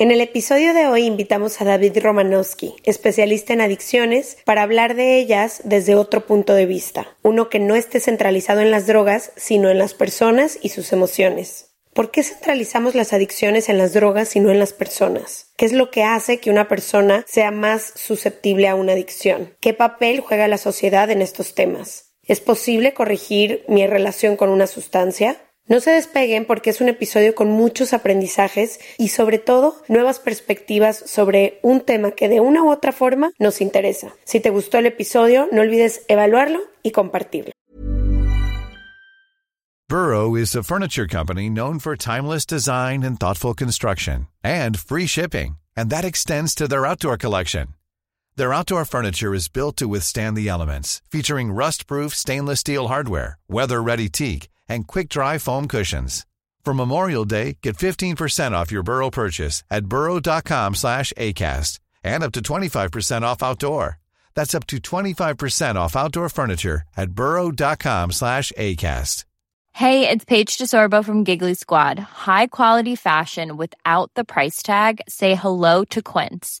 En el episodio de hoy invitamos a David Romanowski, especialista en adicciones, para hablar de ellas desde otro punto de vista, uno que no esté centralizado en las drogas, sino en las personas y sus emociones. ¿Por qué centralizamos las adicciones en las drogas y no en las personas? ¿Qué es lo que hace que una persona sea más susceptible a una adicción? ¿Qué papel juega la sociedad en estos temas? ¿Es posible corregir mi relación con una sustancia? No se despeguen porque es un episodio con muchos aprendizajes y sobre todo nuevas perspectivas sobre un tema que de una u otra forma nos interesa. Si te gustó el episodio, no olvides evaluarlo y compartirlo. Burrow is a furniture company known for timeless design and thoughtful construction and free shipping, and that extends to their outdoor collection. Their outdoor furniture is built to withstand the elements, featuring rust-proof stainless steel hardware, weather-ready teak, and quick-dry foam cushions. For Memorial Day, get 15% off your Burrow purchase at burrow.com slash ACAST and up to 25% off outdoor. That's up to 25% off outdoor furniture at burrow.com slash ACAST. Hey, it's Paige DeSorbo from Giggly Squad. High quality fashion without the price tag. Say hello to Quince.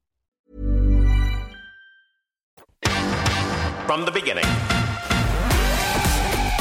From the beginning.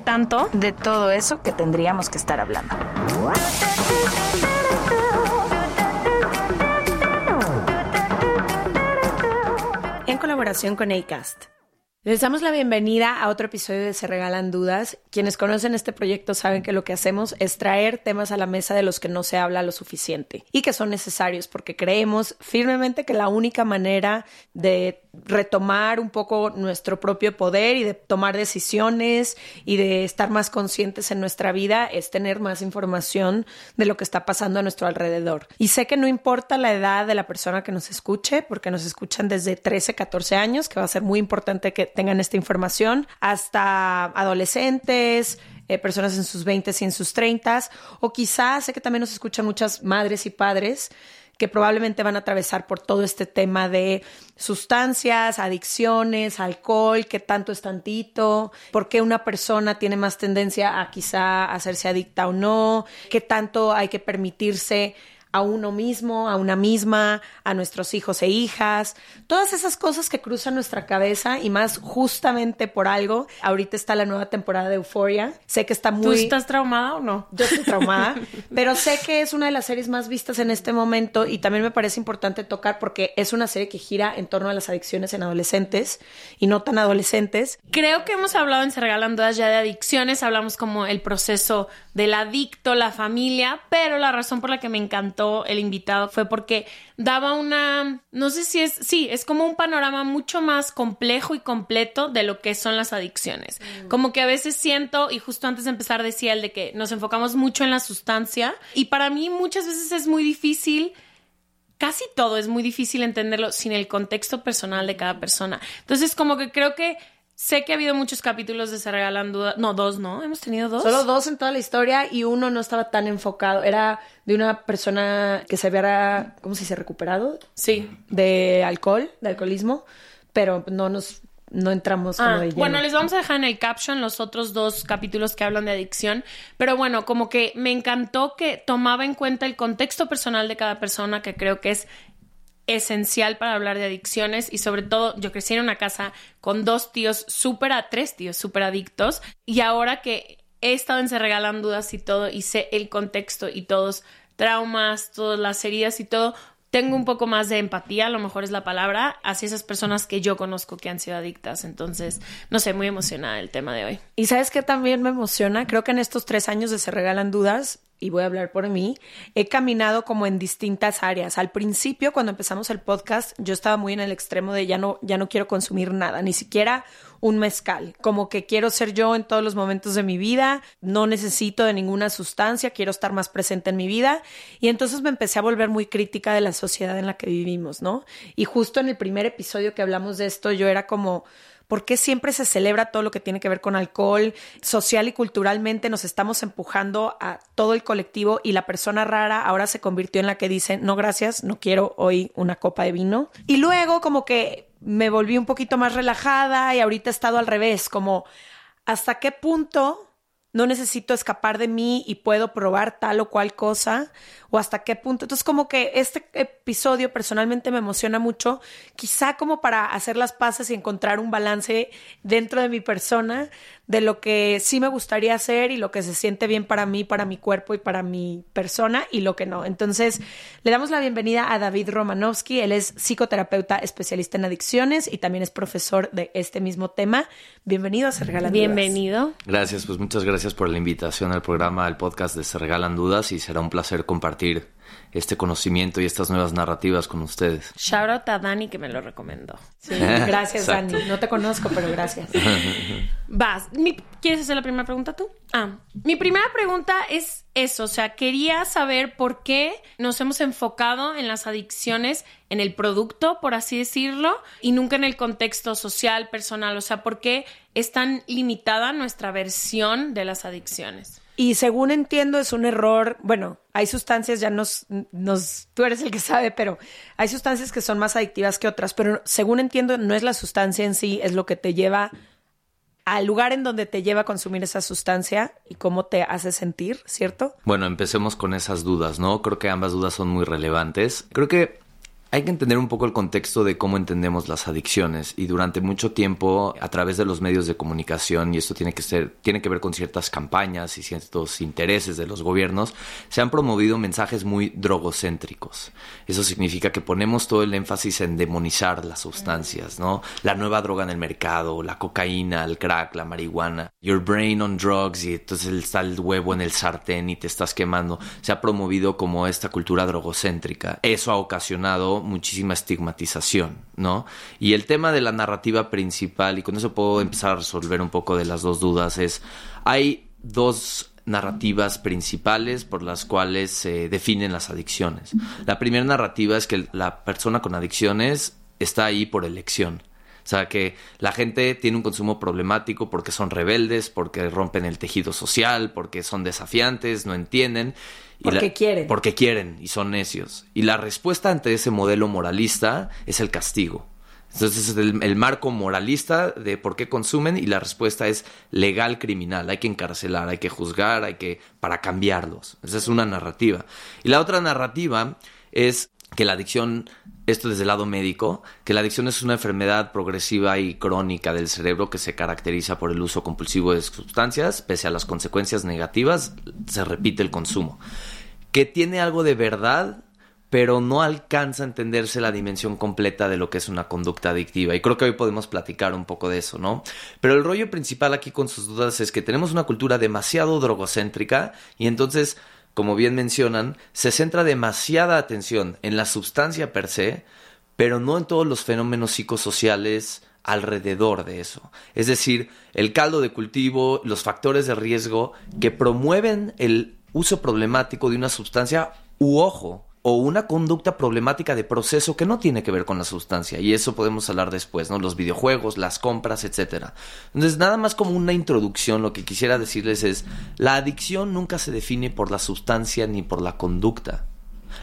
tanto. de todo eso que tendríamos que estar hablando. en colaboración con ACAST. Les damos la bienvenida a otro episodio de Se Regalan Dudas. Quienes conocen este proyecto saben que lo que hacemos es traer temas a la mesa de los que no se habla lo suficiente y que son necesarios porque creemos firmemente que la única manera de retomar un poco nuestro propio poder y de tomar decisiones y de estar más conscientes en nuestra vida es tener más información de lo que está pasando a nuestro alrededor. Y sé que no importa la edad de la persona que nos escuche, porque nos escuchan desde 13, 14 años, que va a ser muy importante que tengan esta información, hasta adolescentes, eh, personas en sus 20 y en sus 30, o quizás sé que también nos escuchan muchas madres y padres que probablemente van a atravesar por todo este tema de sustancias, adicciones, alcohol, qué tanto es tantito, por qué una persona tiene más tendencia a quizá hacerse adicta o no, qué tanto hay que permitirse a uno mismo, a una misma, a nuestros hijos e hijas, todas esas cosas que cruzan nuestra cabeza y más justamente por algo. Ahorita está la nueva temporada de Euphoria. Sé que está muy ¿Tú estás traumada o no? yo estoy traumada, pero sé que es una de las series más vistas en este momento y también me parece importante tocar porque es una serie que gira en torno a las adicciones en adolescentes y no tan adolescentes. Creo que hemos hablado en Se Regalan Dudas ya de adicciones, hablamos como el proceso del adicto, la familia, pero la razón por la que me encantó el invitado fue porque daba una, no sé si es, sí, es como un panorama mucho más complejo y completo de lo que son las adicciones. Como que a veces siento, y justo antes de empezar decía el de que nos enfocamos mucho en la sustancia, y para mí muchas veces es muy difícil casi todo es muy difícil entenderlo sin el contexto personal de cada persona. Entonces, como que creo que sé que ha habido muchos capítulos de Se Regalan Dudas. No, dos, ¿no? Hemos tenido dos. Solo dos en toda la historia y uno no estaba tan enfocado. Era de una persona que se había, ¿cómo se dice? Recuperado Sí. de alcohol, de alcoholismo, pero no nos, no entramos como Ah, de lleno. bueno, les vamos a dejar en el caption los otros dos capítulos que hablan de adicción, pero bueno, como que me encantó que tomaba en cuenta el contexto personal de cada persona, que creo que es esencial para hablar de adicciones y sobre todo yo crecí en una casa con dos tíos súper, a tres tíos súper adictos y ahora que he estado en Se Regalan Dudas y todo y sé el contexto y todos traumas, todas las heridas y todo, tengo un poco más de empatía, a lo mejor es la palabra, hacia esas personas que yo conozco que han sido adictas. Entonces, no sé, muy emocionada el tema de hoy. Y sabes que también me emociona, creo que en estos tres años de Se Regalan Dudas, y voy a hablar por mí, he caminado como en distintas áreas. Al principio, cuando empezamos el podcast, yo estaba muy en el extremo de ya no, ya no quiero consumir nada, ni siquiera un mezcal, como que quiero ser yo en todos los momentos de mi vida, no necesito de ninguna sustancia, quiero estar más presente en mi vida y entonces me empecé a volver muy crítica de la sociedad en la que vivimos, ¿no? Y justo en el primer episodio que hablamos de esto, yo era como ¿Por qué siempre se celebra todo lo que tiene que ver con alcohol? Social y culturalmente nos estamos empujando a todo el colectivo y la persona rara ahora se convirtió en la que dice, no gracias, no quiero hoy una copa de vino. Y luego como que me volví un poquito más relajada y ahorita he estado al revés, como hasta qué punto no necesito escapar de mí y puedo probar tal o cual cosa o hasta qué punto. Entonces como que este episodio personalmente me emociona mucho, quizá como para hacer las paces y encontrar un balance dentro de mi persona de lo que sí me gustaría hacer y lo que se siente bien para mí, para mi cuerpo y para mi persona y lo que no. Entonces le damos la bienvenida a David Romanowski, él es psicoterapeuta especialista en adicciones y también es profesor de este mismo tema. Bienvenido a Se Regalan Bienvenido. Gracias, pues muchas gracias por la invitación al programa, al podcast de Se Regalan Dudas y será un placer compartir este conocimiento y estas nuevas narrativas con ustedes. Shout out a Dani que me lo recomendó. gracias Dani. No te conozco, pero gracias. Vas. ¿Quieres hacer la primera pregunta tú? Ah, mi primera pregunta es eso, o sea, quería saber por qué nos hemos enfocado en las adicciones en el producto, por así decirlo, y nunca en el contexto social, personal, o sea, por qué es tan limitada nuestra versión de las adicciones. Y según entiendo es un error, bueno, hay sustancias, ya nos, nos, tú eres el que sabe, pero hay sustancias que son más adictivas que otras, pero según entiendo no es la sustancia en sí, es lo que te lleva al lugar en donde te lleva a consumir esa sustancia y cómo te hace sentir, ¿cierto? Bueno, empecemos con esas dudas, ¿no? Creo que ambas dudas son muy relevantes. Creo que hay que entender un poco el contexto de cómo entendemos las adicciones y durante mucho tiempo a través de los medios de comunicación y esto tiene que ser tiene que ver con ciertas campañas y ciertos intereses de los gobiernos se han promovido mensajes muy drogocéntricos. Eso significa que ponemos todo el énfasis en demonizar las sustancias, ¿no? La nueva droga en el mercado, la cocaína, el crack, la marihuana, your brain on drugs y entonces está el huevo en el sartén y te estás quemando. Se ha promovido como esta cultura drogocéntrica. Eso ha ocasionado muchísima estigmatización, ¿no? Y el tema de la narrativa principal, y con eso puedo empezar a resolver un poco de las dos dudas, es, hay dos narrativas principales por las cuales se definen las adicciones. La primera narrativa es que la persona con adicciones está ahí por elección. O sea, que la gente tiene un consumo problemático porque son rebeldes, porque rompen el tejido social, porque son desafiantes, no entienden. Porque quieren. Porque quieren y son necios. Y la respuesta ante ese modelo moralista es el castigo. Entonces es el, el, marco moralista de por qué consumen y la respuesta es legal criminal. Hay que encarcelar, hay que juzgar, hay que para cambiarlos. Esa es una narrativa. Y la otra narrativa es que la adicción, esto desde el lado médico, que la adicción es una enfermedad progresiva y crónica del cerebro que se caracteriza por el uso compulsivo de sustancias, pese a las consecuencias negativas, se repite el consumo. Que tiene algo de verdad, pero no alcanza a entenderse la dimensión completa de lo que es una conducta adictiva. Y creo que hoy podemos platicar un poco de eso, ¿no? Pero el rollo principal aquí con sus dudas es que tenemos una cultura demasiado drogocéntrica y entonces como bien mencionan, se centra demasiada atención en la sustancia per se, pero no en todos los fenómenos psicosociales alrededor de eso. Es decir, el caldo de cultivo, los factores de riesgo que promueven el uso problemático de una sustancia u ojo, o una conducta problemática de proceso que no tiene que ver con la sustancia. Y eso podemos hablar después, ¿no? Los videojuegos, las compras, etc. Entonces, nada más como una introducción, lo que quisiera decirles es, la adicción nunca se define por la sustancia ni por la conducta.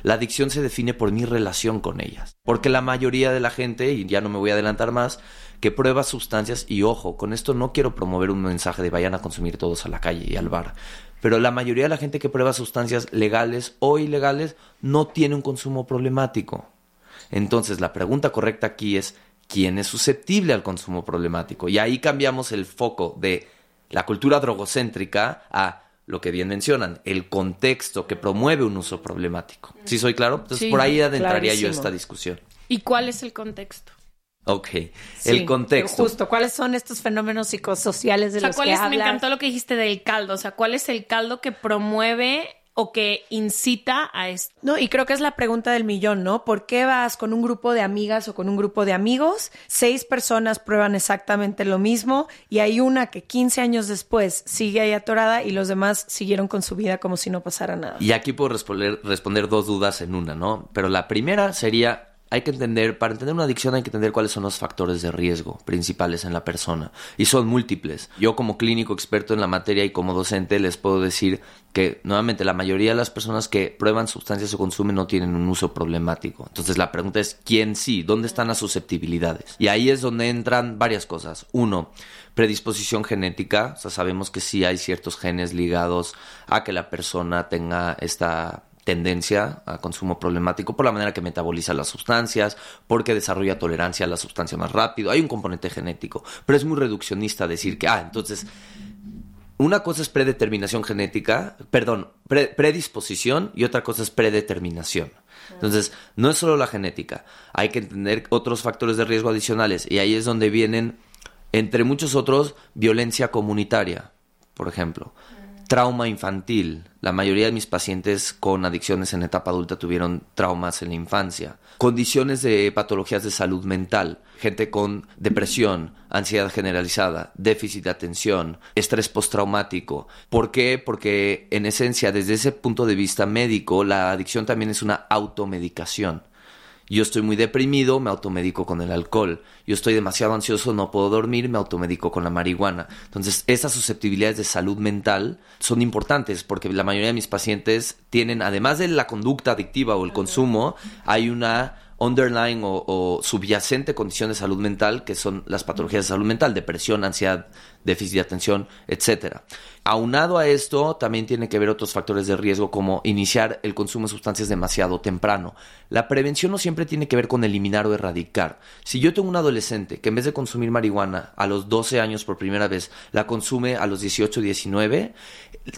La adicción se define por mi relación con ellas. Porque la mayoría de la gente, y ya no me voy a adelantar más, que prueba sustancias, y ojo, con esto no quiero promover un mensaje de vayan a consumir todos a la calle y al bar, pero la mayoría de la gente que prueba sustancias legales o ilegales no tiene un consumo problemático. Entonces, la pregunta correcta aquí es, ¿quién es susceptible al consumo problemático? Y ahí cambiamos el foco de la cultura drogocéntrica a lo que bien mencionan, el contexto que promueve un uso problemático. ¿Sí soy claro? Entonces Sí, por ahí adentraría yo esta discusión. ¿Y cuál es el contexto? Ok, Sí, el contexto. Justo, ¿cuáles son estos fenómenos psicosociales de O sea, los ¿cuál que es, me encantó lo que dijiste del caldo. O sea, ¿cuál es el caldo que promueve o que incita a esto? No, y creo que es la pregunta del millón, ¿no? ¿Por qué vas con un grupo de amigas o con un grupo de amigos? Seis personas prueban exactamente lo mismo y hay una que 15 años después sigue ahí atorada y los demás siguieron con su vida como si no pasara nada. Y aquí puedo responder, responder dos dudas en una, ¿no? Pero la primera sería, hay que entender, para entender una adicción hay que entender cuáles son los factores de riesgo principales en la persona. Y son múltiples. Yo como clínico experto en la materia y como docente les puedo decir que nuevamente la mayoría de las personas que prueban sustancias o consumen no tienen un uso problemático. Entonces la pregunta es, ¿quién sí? ¿Dónde están las susceptibilidades? Y ahí es donde entran varias cosas. Uno, predisposición genética. O sea, sabemos que sí hay ciertos genes ligados a que la persona tenga esta tendencia a consumo problemático por la manera que metaboliza las sustancias, porque desarrolla tolerancia a la sustancia más rápido. Hay un componente genético, pero es muy reduccionista decir que, ah, entonces, una cosa es predeterminación genética, perdón, pre- predisposición y otra cosa es predeterminación. Entonces, no es solo la genética, hay que entender otros factores de riesgo adicionales y ahí es donde vienen, entre muchos otros, violencia comunitaria, por ejemplo. Trauma infantil. La mayoría de mis pacientes con adicciones en etapa adulta tuvieron traumas en la infancia. Condiciones de patologías de salud mental. Gente con depresión, ansiedad generalizada, déficit de atención, estrés postraumático. ¿Por qué? Porque en esencia, desde ese punto de vista médico, la adicción también es una automedicación. Yo estoy muy deprimido, me automedico con el alcohol. Yo estoy demasiado ansioso, no puedo dormir, me automedico con la marihuana. Entonces, esas susceptibilidades de salud mental son importantes porque la mayoría de mis pacientes tienen, además de la conducta adictiva o el consumo, hay una underlying o, o subyacente condición de salud mental que son las patologías de salud mental, depresión, ansiedad, déficit de atención, etcétera. Aunado a esto, también tiene que ver otros factores de riesgo como iniciar el consumo de sustancias demasiado temprano. La prevención no siempre tiene que ver con eliminar o erradicar. Si yo tengo un adolescente que en vez de consumir marihuana a los 12 años por primera vez, la consume a los 18, 19,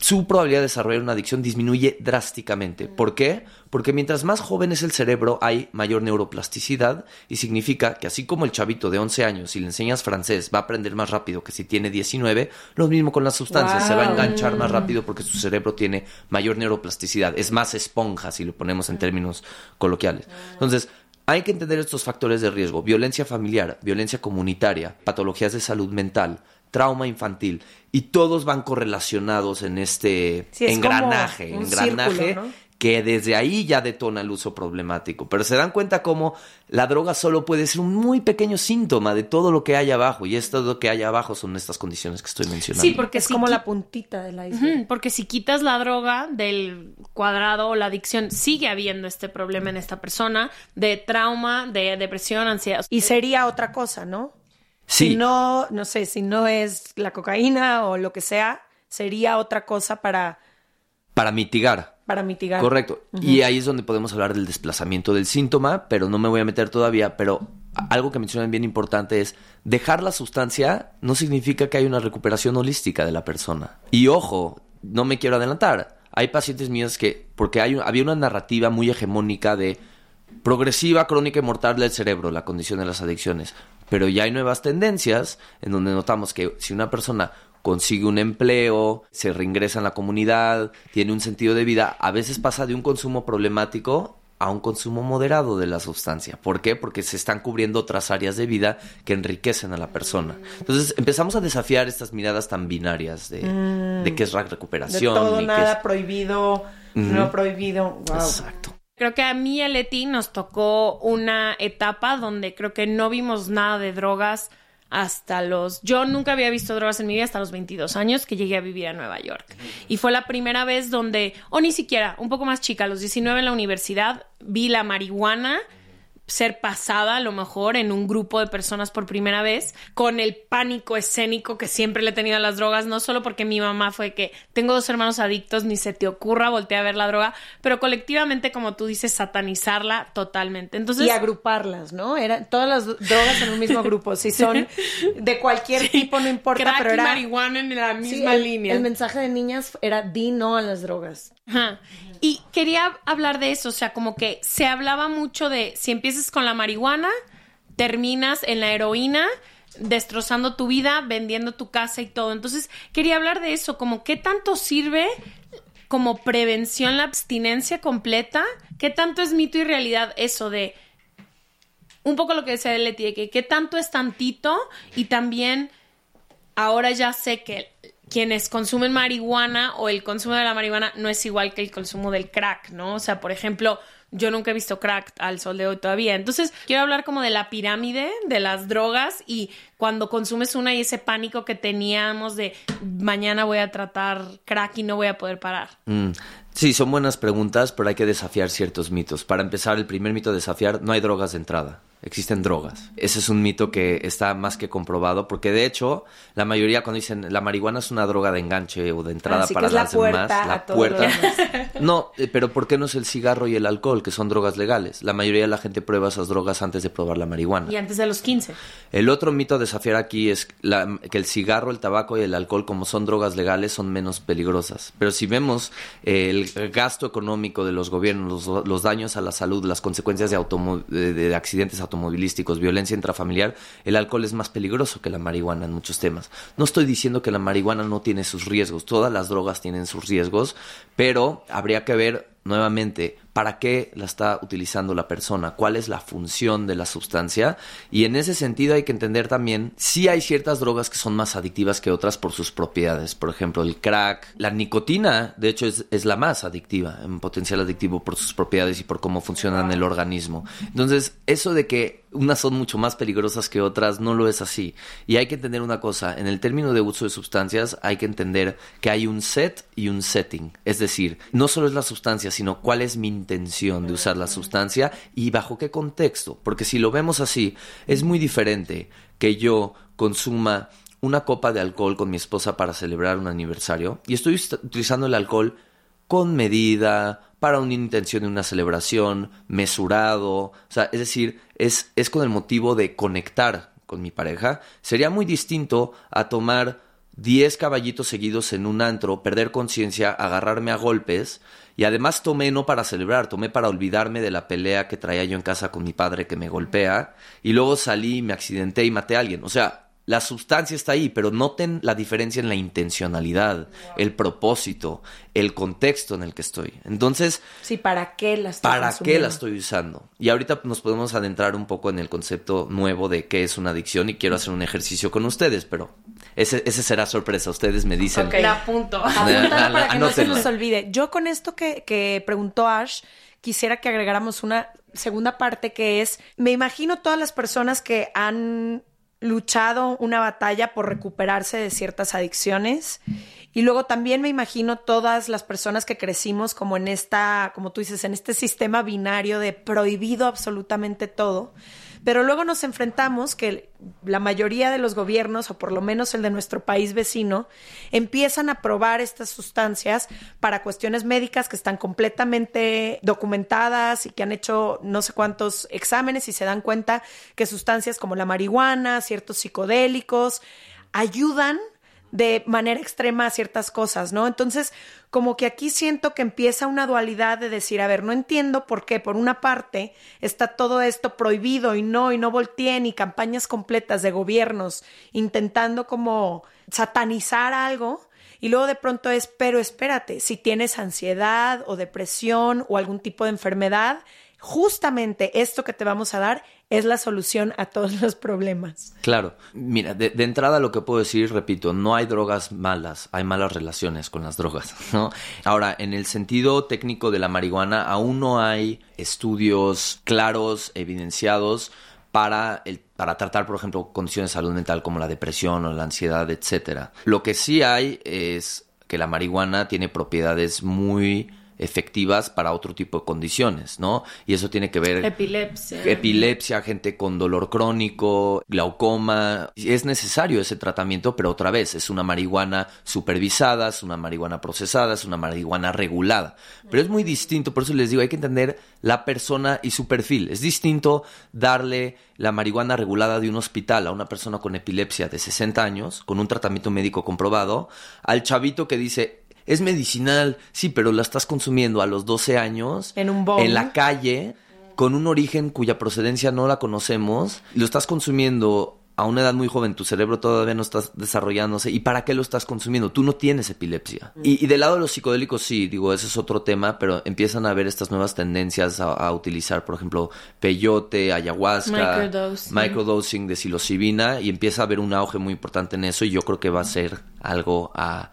su probabilidad de desarrollar una adicción disminuye drásticamente. ¿Por qué? Porque mientras más joven es el cerebro, hay mayor neuroplasticidad y significa que así como el chavito de 11 años, si le enseñas francés, va a aprender más rápido que si tiene 19, lo mismo con las sustancias, se va a enganchar más rápido porque su cerebro tiene mayor neuroplasticidad, es más esponja si lo ponemos en términos coloquiales. Entonces, hay que entender estos factores de riesgo, violencia familiar, violencia comunitaria, patologías de salud mental, trauma infantil, y todos van correlacionados en este Sí, es como engranaje, un engranaje círculo, ¿no? que desde ahí ya detona el uso problemático. Pero se dan cuenta cómo la droga solo puede ser un muy pequeño síntoma de todo lo que hay abajo, y esto lo que hay abajo son estas condiciones que estoy mencionando. Sí, porque es si como la puntita del iceberg. Ujú, Porque si quitas la droga del cuadrado o la adicción, sigue habiendo este problema en esta persona de trauma, de depresión, ansiedad. Y sería otra cosa, ¿no? Sí. Si no, no sé, si no es la cocaína o lo que sea, sería otra cosa para, Para mitigar. para mitigar. Correcto. Y ahí es donde podemos hablar del desplazamiento del síntoma, pero no me voy a meter todavía, pero algo que mencionan bien importante es dejar la sustancia no significa que hay una recuperación holística de la persona. Y ojo, no me quiero adelantar. Hay pacientes míos que, porque hay, había una narrativa muy hegemónica de progresiva, crónica y mortal del cerebro, la condición de las adicciones. Pero ya hay nuevas tendencias en donde notamos que si una persona consigue un empleo, se reingresa en la comunidad, tiene un sentido de vida, a veces pasa de un consumo problemático a un consumo moderado de la sustancia. ¿Por qué? Porque se están cubriendo otras áreas de vida que enriquecen a la persona. Entonces empezamos a desafiar estas miradas tan binarias de, de qué es la De recuperación. todo, y qué nada es- prohibido, no prohibido. Wow. Exacto. Creo que a mí y a Leti nos tocó una etapa donde creo que no vimos nada de drogas hasta los... Yo nunca había visto drogas en mi vida hasta los 22 años que llegué a vivir a Nueva York. Y fue la primera vez donde, o ni siquiera, un poco más chica, a los 19 en la universidad, vi la marihuana ser pasada a lo mejor en un grupo de personas por primera vez, con el pánico escénico que siempre le he tenido a las drogas, no solo porque mi mamá fue que tengo dos hermanos adictos, ni se te ocurra voltear a ver la droga, pero colectivamente, como tú dices, satanizarla totalmente. Entonces, y agruparlas, ¿no? Eran todas las drogas en un mismo grupo, si son de cualquier tipo, no importa, crack pero y era marihuana en la misma el, línea. El mensaje de niñas era di no a las drogas. Ajá. Y quería hablar de eso, o sea, como que se hablaba mucho de si empiezas con la marihuana, terminas en la heroína, destrozando tu vida, vendiendo tu casa y todo. Entonces, quería hablar de eso, como qué tanto sirve como prevención la abstinencia completa, qué tanto es mito y realidad eso de un poco lo que decía Leti, de que qué tanto es tantito y también ahora ya sé que quienes consumen marihuana o el consumo de la marihuana no es igual que el consumo del crack, ¿no? O sea, por ejemplo, yo nunca he visto crack al sol de hoy todavía. Entonces, quiero hablar como de la pirámide de las drogas y cuando consumes una y ese pánico que teníamos de mañana voy a tratar crack y no voy a poder parar. Mm, Sí, son buenas preguntas, pero hay que desafiar ciertos mitos. Para empezar, el primer mito a desafiar, no hay drogas de entrada. Existen drogas. Ese es un mito que está más que comprobado, porque de hecho, la mayoría cuando dicen la marihuana es una droga de enganche o de entrada Así para que es la las puerta demás, la puerta. No, eh, pero ¿por qué no es el cigarro y el alcohol, que son drogas legales? La mayoría de la gente prueba esas drogas antes de probar la marihuana. Y antes de los 15. El otro mito a desafiar aquí es la- que el cigarro, el tabaco y el alcohol, como son drogas legales, son menos peligrosas. Pero si vemos eh, el gasto económico de los gobiernos, los, los daños a la salud, las consecuencias de, de- de accidentes automovilísticos, violencia intrafamiliar, el alcohol es más peligroso que la marihuana en muchos temas. No estoy diciendo que la marihuana no tiene sus riesgos, todas las drogas tienen sus riesgos, pero habría que ver nuevamente, ¿para qué la está utilizando la persona? ¿Cuál es la función de la sustancia? Y en ese sentido hay que entender también si hay ciertas drogas que son más adictivas que otras por sus propiedades. Por ejemplo, el crack, la nicotina, de hecho, es, es la más adictiva, en potencial adictivo por sus propiedades y por cómo funciona en el organismo. Entonces, eso de que unas son mucho más peligrosas que otras no lo es así. Y hay que entender una cosa, en el término de uso de sustancias hay que entender que hay un set y un setting. Es decir, no solo es la sustancia, sino cuál es mi intención de usar la sustancia y bajo qué contexto. Porque si lo vemos así, es muy diferente que yo consuma una copa de alcohol con mi esposa para celebrar un aniversario y estoyust- utilizando el alcohol con medida, para una intención de una celebración, mesurado, o sea, es decir, es, es con el motivo de conectar con mi pareja, sería muy distinto a tomar 10 caballitos seguidos en un antro, perder conciencia, agarrarme a golpes y además tomé no para celebrar, tomé para olvidarme de la pelea que traía yo en casa con mi padre que me golpea y luego salí, me accidenté y maté a alguien. O sea, la sustancia está ahí, pero noten la diferencia en la intencionalidad, el propósito, el contexto en el que estoy. Entonces, Sí, ¿para qué la estoy ¿para qué la estoy usando? Y ahorita nos podemos adentrar un poco en el concepto nuevo de qué es una adicción y quiero hacer un ejercicio con ustedes, pero ese, ese será sorpresa. Ustedes me dicen. La apunto. Apúntalo para que no se nos olvide. Yo con esto que, que preguntó Ash, quisiera que agregáramos una segunda parte que es, me imagino todas las personas que han luchado una batalla por recuperarse de ciertas adicciones. Y luego también me imagino todas las personas que crecimos como en esta, como tú dices, en este sistema binario de prohibido absolutamente todo. Pero luego nos enfrentamos que la mayoría de los gobiernos, o por lo menos el de nuestro país vecino, empiezan a probar estas sustancias para cuestiones médicas que están completamente documentadas y que han hecho no sé cuántos exámenes y se dan cuenta que sustancias como la marihuana, ciertos psicodélicos, ayudan de manera extrema a ciertas cosas, ¿no? Entonces, como que aquí siento que empieza una dualidad de decir, a ver, no entiendo por qué, por una parte, está todo esto prohibido y no, y no volteen, y campañas completas de gobiernos intentando como satanizar algo, y luego de pronto es, pero espérate, si tienes ansiedad o depresión o algún tipo de enfermedad, justamente esto que te vamos a dar es la solución a todos los problemas. Claro, mira, de, entrada lo que puedo decir, repito, no hay drogas malas, hay malas relaciones con las drogas, ¿no? Ahora, en el sentido técnico de la marihuana, aún no hay estudios claros, evidenciados para, el, para tratar, por ejemplo, condiciones de salud mental como la depresión o la ansiedad, etcétera. Lo que sí hay es que la marihuana tiene propiedades muy efectivas para otro tipo de condiciones, ¿no? Y eso tiene que ver Epilepsia. epilepsia, gente con dolor crónico, glaucoma. Es necesario ese tratamiento, pero otra vez, es una marihuana supervisada, es una marihuana procesada, es una marihuana regulada. Pero es muy distinto, por eso les digo, hay que entender la persona y su perfil. Es distinto darle la marihuana regulada de un hospital a una persona con epilepsia de 60 años, con un tratamiento médico comprobado, al chavito que dice, es medicinal, sí, pero la estás consumiendo a los 12 años En un bong. en la calle con un origen cuya procedencia no la conocemos, lo estás consumiendo a una edad muy joven, tu cerebro todavía no está desarrollándose. ¿Y para qué lo estás consumiendo? Tú no tienes epilepsia. Y, y del lado de los psicodélicos, sí, digo, ese es otro tema, pero empiezan a haber estas nuevas tendencias a, a utilizar, por ejemplo, peyote, ayahuasca, Microdosing. microdosing de psilocibina, y empieza a haber un auge muy importante en eso, y yo creo que va a ser algo a,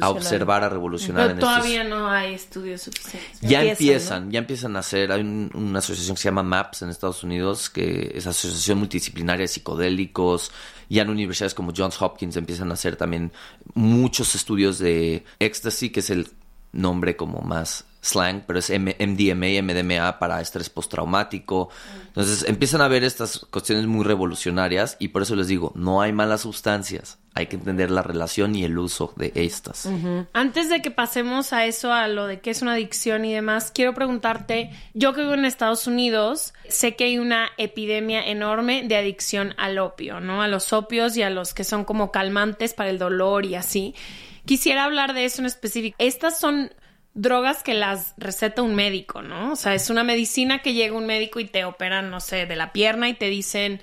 a observar, a revolucionar Pero en estos- todavía no hay estudios suficientes. ya Empiezan, empiezan, ya empiezan a hacer, hay un- una asociación que se llama MAPS en Estados Unidos, que es Asociación Multidisciplinaria de Psicodélicos, ya en universidades como Johns Hopkins empiezan a hacer también muchos estudios de ecstasy, que es el nombre como más slang, pero es M- MDMA MDMA para estrés postraumático. Entonces empiezan a ver estas cuestiones muy revolucionarias y por eso les digo, no hay malas sustancias, hay que entender la relación y el uso de estas. Antes de que pasemos a eso, a lo de qué es una adicción y demás, quiero preguntarte, yo que vivo en Estados Unidos, sé que hay una epidemia enorme de adicción al opio, ¿no? A los opios y a los que son como calmantes para el dolor y así. Quisiera hablar de eso en específico. Estas son drogas que las receta un médico, ¿no? O sea, es una medicina que llega un médico y te operan, no sé, de la pierna y te dicen,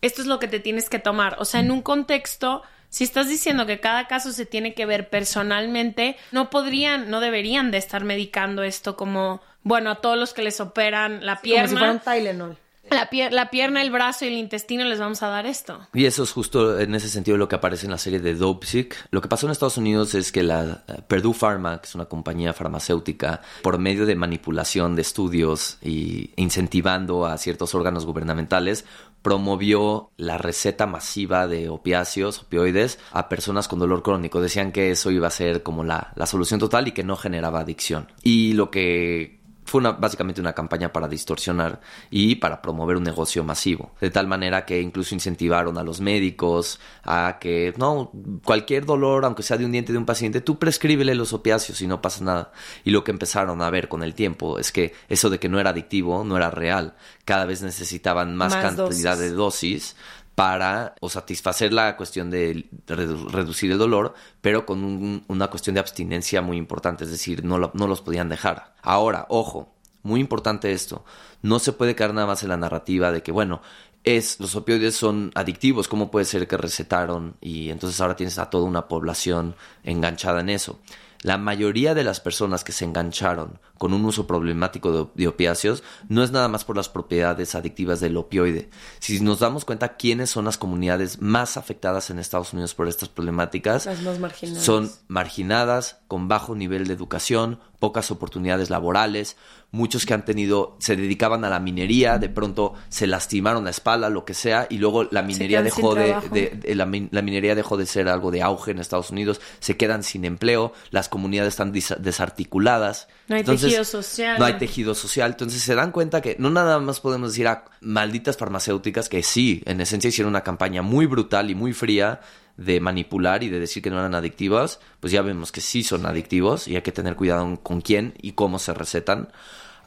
esto es lo que te tienes que tomar. O sea, en un contexto, si estás diciendo que cada caso se tiene que ver personalmente, no podrían, no deberían de estar medicando esto como, bueno, a todos los que les operan la Como si fuera pierna, Tylenol. La, pier- la pierna, el brazo y el intestino les vamos a dar esto. Y eso es justo en ese sentido lo que aparece en la serie de Dopesick. Lo que pasó en Estados Unidos es que la eh, Purdue Pharma, que es una compañía farmacéutica, por medio de manipulación de estudios y incentivando a ciertos órganos gubernamentales, promovió la receta masiva de opiáceos, opioides, a personas con dolor crónico. Decían que eso iba a ser como la, la solución total y que no generaba adicción. Y lo que fue una, básicamente una campaña para distorsionar y para promover un negocio masivo. De tal manera que incluso incentivaron a los médicos a que, no, cualquier dolor, aunque sea de un diente de un paciente, tú prescríbele los opiáceos y no pasa nada. Y lo que empezaron a ver con el tiempo es que eso de que no era adictivo no era real. Cada vez necesitaban más, Más cantidad dosis. de dosis para o satisfacer la cuestión de redu- reducir el dolor, pero con un- una cuestión de abstinencia muy importante, es decir, no, lo- no los podían dejar. Ahora, ojo, muy importante esto, no se puede quedar nada más en la narrativa de que, bueno, es, los opioides son adictivos, ¿cómo puede ser que recetaron y entonces ahora tienes a toda una población enganchada en eso? La mayoría de las personas que se engancharon con un uso problemático de, de opiáceos no es nada más por las propiedades adictivas del opioide. Si nos damos cuenta quiénes son las comunidades más afectadas en Estados Unidos por estas problemáticas, Las más marginadas. son marginadas, con bajo nivel de educación, pocas oportunidades laborales, muchos que han tenido, se dedicaban a la minería, de pronto se lastimaron la espalda, lo que sea, y luego la minería dejó de, de- de- la, min- la minería dejó de ser algo de auge en Estados Unidos, se quedan sin empleo, las comunidades están dis- desarticuladas. No hay Entonces, tejido social. No hay tejido social. Entonces se dan cuenta que no nada más podemos decir a malditas farmacéuticas que sí, en esencia hicieron una campaña muy brutal y muy fría de manipular y de decir que no eran adictivas, pues ya vemos que sí son adictivos y hay que tener cuidado con quién y cómo se recetan.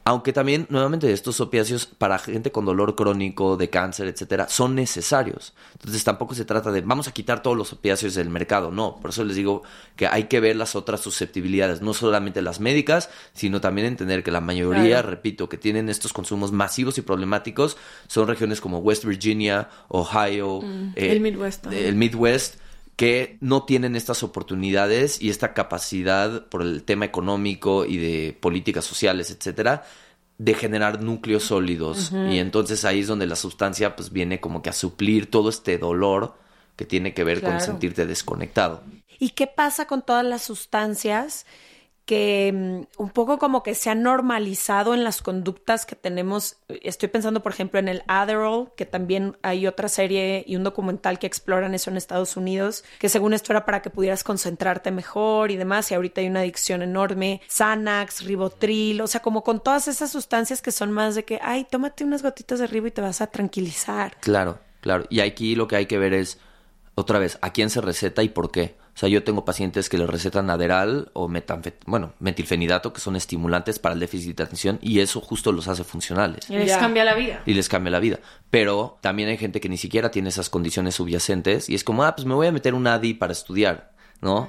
Aunque también, nuevamente, estos opiáceos para gente con dolor crónico, de cáncer, etcétera, son necesarios. Entonces tampoco se trata de vamos a quitar todos los opiáceos del mercado. No, por eso les digo que hay que ver las otras susceptibilidades, no solamente las médicas, sino también entender que la mayoría, Claro. repito, que tienen estos consumos masivos y problemáticos son regiones como West Virginia, Ohio, eh, el Midwest el Midwest, que no tienen estas oportunidades y esta capacidad por el tema económico y de políticas sociales, etcétera, de generar núcleos sólidos. Y entonces ahí es donde la sustancia pues viene como que a suplir todo este dolor que tiene que ver con sentirte desconectado. ¿Y qué pasa con todas las sustancias que mm, un poco como que se ha normalizado en las conductas que tenemos. Estoy pensando, por ejemplo, en el Adderall, que también hay otra serie y un documental que exploran eso en Estados Unidos, que según esto era para que pudieras concentrarte mejor y demás, y ahorita hay una adicción enorme. Xanax, Ribotril, o sea, como con todas esas sustancias que son más de que, ay, tómate unas gotitas de ribo y te vas a tranquilizar. Claro, claro. Y aquí lo que hay que ver es, otra vez, a quién se receta y por qué. O sea, yo tengo pacientes que les recetan Aderal o metanfet bueno, metilfenidato, que son estimulantes para el déficit de atención, y eso justo los hace funcionales. Y les cambia la vida. Y les cambia la vida. Pero también hay gente que ni siquiera tiene esas condiciones subyacentes y es como, ah, pues me voy a meter un ADI para estudiar, ¿no?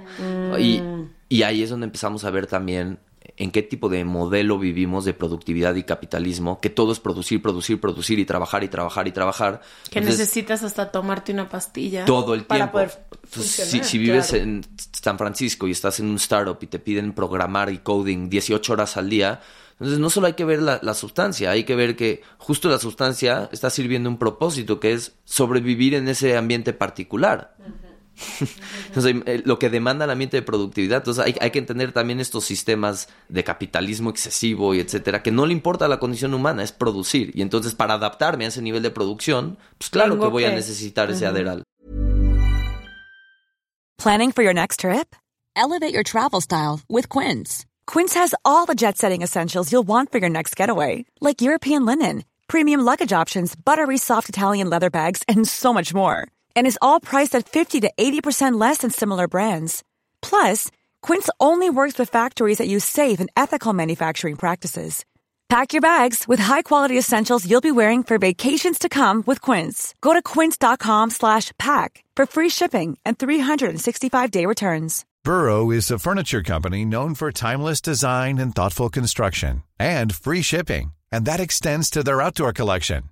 Y, y ahí es donde empezamos a ver también en qué tipo de modelo vivimos de productividad y capitalismo, que todo es producir, producir, producir y trabajar y trabajar y trabajar. Que necesitas hasta tomarte una pastilla. Todo el Para tiempo. poder funcionar, si, si vives claro. en San Francisco y estás en un startup y te piden programar y coding 18 horas al día, entonces no solo hay que ver la, la sustancia, hay que ver que justo la sustancia está sirviendo un propósito, que es sobrevivir en ese ambiente particular. Entonces, eh, lo que demanda el ambiente de productividad. Entonces, hay, hay que entender también estos sistemas de capitalismo excesivo y etcétera, que no le importa la condición humana, es producir. Y entonces, para adaptarme a ese nivel de producción, pues claro Tengo que voy a necesitar ese aderal. Planning for your next trip? Elevate your travel style with Quince. Quince has all the jet setting essentials you'll want for your next getaway, like European linen, premium luggage options, buttery soft Italian leather bags, and so much more. And is all priced at 50 to 80% less than similar brands. Plus, Quince only works with factories that use safe and ethical manufacturing practices. Pack your bags with high-quality essentials you'll be wearing for vacations to come with Quince. Go to quince.com slash pack for free shipping and 365-day returns. Burrow is a furniture company known for timeless design and thoughtful construction and free shipping, and that extends to their outdoor collection.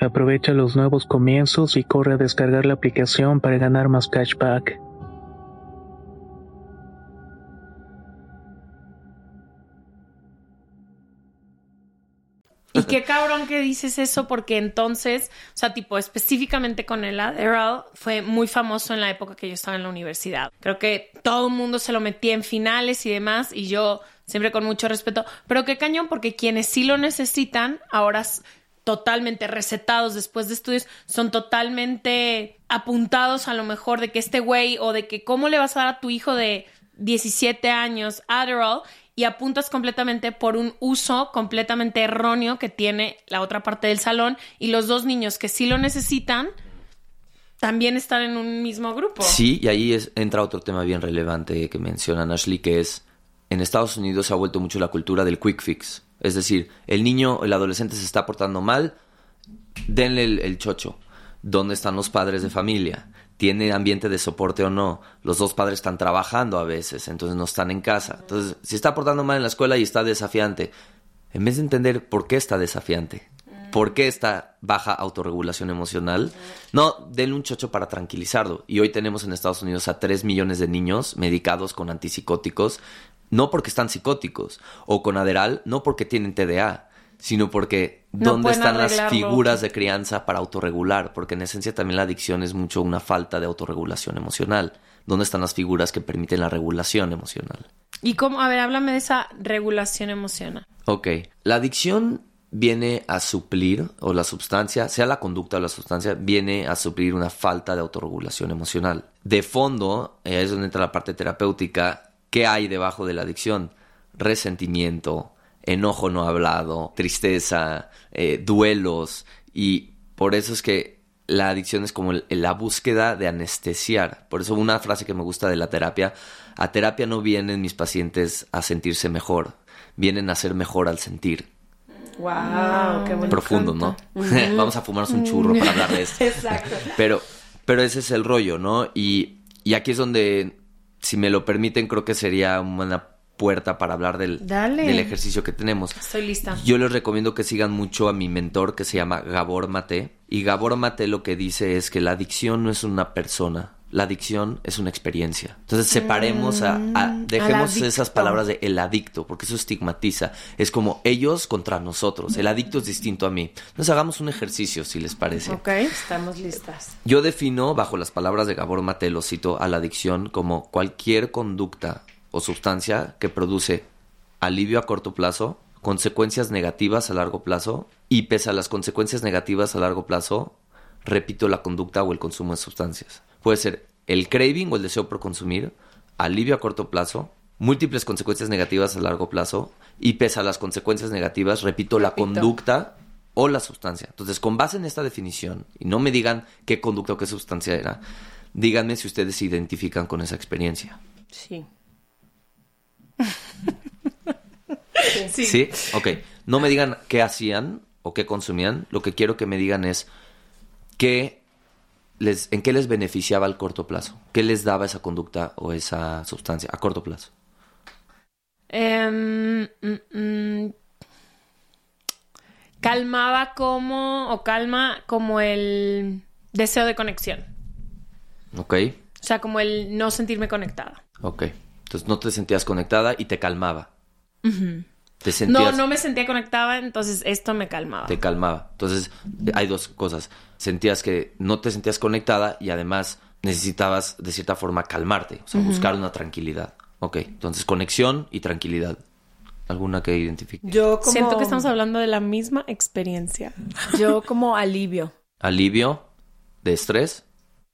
Aprovecha los nuevos comienzos y corre a descargar la aplicación para ganar más cashback. Y qué cabrón que dices eso, porque entonces, o sea, tipo, específicamente con el Adderall, fue muy famoso en la época que yo estaba en la universidad. Creo que todo el mundo se lo metía en finales y demás, y yo siempre con mucho respeto. Pero qué cañón, porque quienes sí lo necesitan, ahora totalmente recetados después de estudios, son totalmente apuntados a lo mejor de que este güey o de que cómo le vas a dar a tu hijo de 17 años Adderall y apuntas completamente por un uso completamente erróneo que tiene la otra parte del salón y los dos niños que sí lo necesitan también están en un mismo grupo. Sí, y ahí es- entra otro tema bien relevante que mencionan Ashley, que es en Estados Unidos se ha vuelto mucho la cultura del quick fix. Es decir, el niño, el adolescente se está portando mal, denle el, el chocho. ¿Dónde están los padres de familia? tiene ambiente de soporte o no. Los dos padres están trabajando a veces, entonces no están en casa. Entonces, si está portando mal en la escuela y está desafiante, en vez de entender por qué está desafiante, por qué esta baja autorregulación emocional, no, denle un chocho para tranquilizarlo. Y hoy tenemos en Estados Unidos a 3 millones de niños medicados con antipsicóticos, no porque están psicóticos, o con Aderal, no porque tienen TDA, sino porque No dónde están las figuras de crianza para autorregular, porque en esencia también la adicción es mucho una falta de autorregulación emocional. ¿Dónde están las figuras que permiten la regulación emocional? Y cómo, a ver, háblame de esa regulación emocional. Ok, la adicción viene a suplir, o la sustancia, sea la conducta o la sustancia, viene a suplir una falta de autorregulación emocional. De fondo, eh, es donde entra la parte terapéutica, ¿qué hay debajo de la adicción? Resentimiento, enojo no hablado, tristeza, eh, duelos, y por eso es que la adicción es como el- la búsqueda de anestesiar. Por eso una frase que me gusta de la terapia, a terapia no vienen mis pacientes a sentirse mejor, vienen a ser mejor al sentir. Wow, qué bonito. Profundo, ¿no? Vamos a fumarnos un churro para hablar de esto. Exacto. Pero, pero ese es el rollo, ¿no? Y, y aquí es donde, si me lo permiten, creo que sería una puerta para hablar del, del ejercicio que tenemos. Estoy lista. Yo les recomiendo que sigan mucho a mi mentor que se llama Gabor Mate. Y Gabor Mate lo que dice es que la adicción no es una persona. La adicción es una experiencia. Entonces separemos a, a- dejemos adicto. esas palabras de el adicto, porque eso estigmatiza. Es como ellos contra nosotros. El adicto es distinto a mí. Entonces hagamos un ejercicio, si les parece. Ok. Estamos listas. Yo defino, bajo las palabras de Gabor Mate, lo cito a la adicción como cualquier conducta o sustancia que produce alivio a corto plazo, consecuencias negativas a largo plazo y pese a las consecuencias negativas a largo plazo, repito la conducta o el consumo de sustancias. Puede ser el craving o el deseo por consumir, alivio a corto plazo, múltiples consecuencias negativas a largo plazo y pese a las consecuencias negativas, repito, la conducta o la sustancia. Entonces, con base en esta definición, y no me digan qué conducta o qué sustancia era, díganme si ustedes se identifican con esa experiencia. Sí. Sí. Ok. No me digan qué hacían o qué consumían. Lo que quiero que me digan es qué les, en qué les beneficiaba al corto plazo. ¿Qué les daba esa conducta o esa sustancia a corto plazo? Em, mm, mm, calmaba como, o calma como el deseo de conexión. Ok. O sea, como el no sentirme conectada. Ok. Entonces no te sentías conectada y te calmaba. Te No, no me sentía conectada, entonces esto me calmaba. te calmaba. Entonces, hay dos cosas. Sentías que no te sentías conectada y además necesitabas de cierta forma calmarte, o sea, buscar una tranquilidad. Ok, entonces conexión y tranquilidad. ¿Alguna que identifique? Yo como... Siento que estamos hablando de la misma experiencia. Yo como alivio. Alivio de estrés.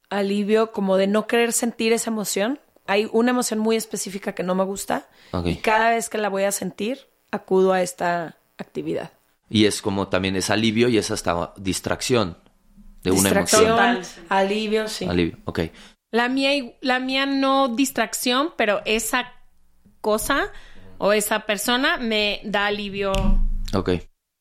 Alivio como de no querer sentir esa emoción. Hay una emoción muy específica que no me gusta. Ok. Y cada vez que la voy a sentir, acudo a esta actividad. Y es como también es alivio y es hasta distracción de una Distracción, emoción. alivio, sí. Alivio, ok. La mía, la mía no distracción, pero esa cosa o esa persona me da alivio Ok,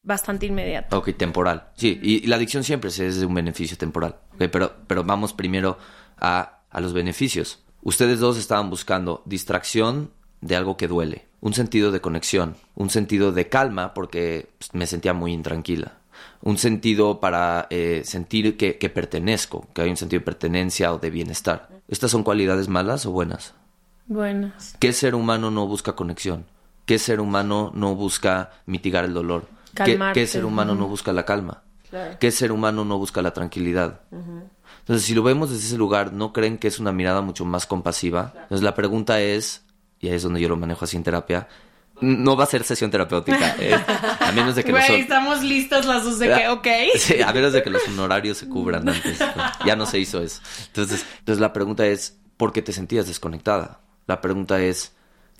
bastante inmediato. ok, temporal. Sí, y, y la adicción siempre es de un beneficio temporal. Ok, pero, pero vamos primero a, a los beneficios. Ustedes dos estaban buscando distracción de algo que duele, un sentido de conexión, un sentido de calma porque pues, me sentía muy intranquila, un sentido para eh, sentir que, que pertenezco, que hay un sentido de pertenencia o de bienestar. ¿Estas son cualidades malas o buenas? Buenas. ¿Qué ser humano no busca conexión? ¿Qué ser humano no busca mitigar el dolor? ¿Qué, ser humano no busca la calma? ¿Qué ser humano no busca la tranquilidad? Entonces, si lo vemos desde ese lugar, ¿no creen que es una mirada mucho más compasiva? Entonces, la pregunta es, y ahí es donde yo lo manejo así en terapia, no va a ser sesión terapéutica, eh, a menos de que los... Güey, estamos listas las dos de que, ok. Sí, a menos de que los honorarios se cubran antes. Ya no se hizo eso. Entonces, entonces la pregunta es, ¿por qué te sentías desconectada? La pregunta es,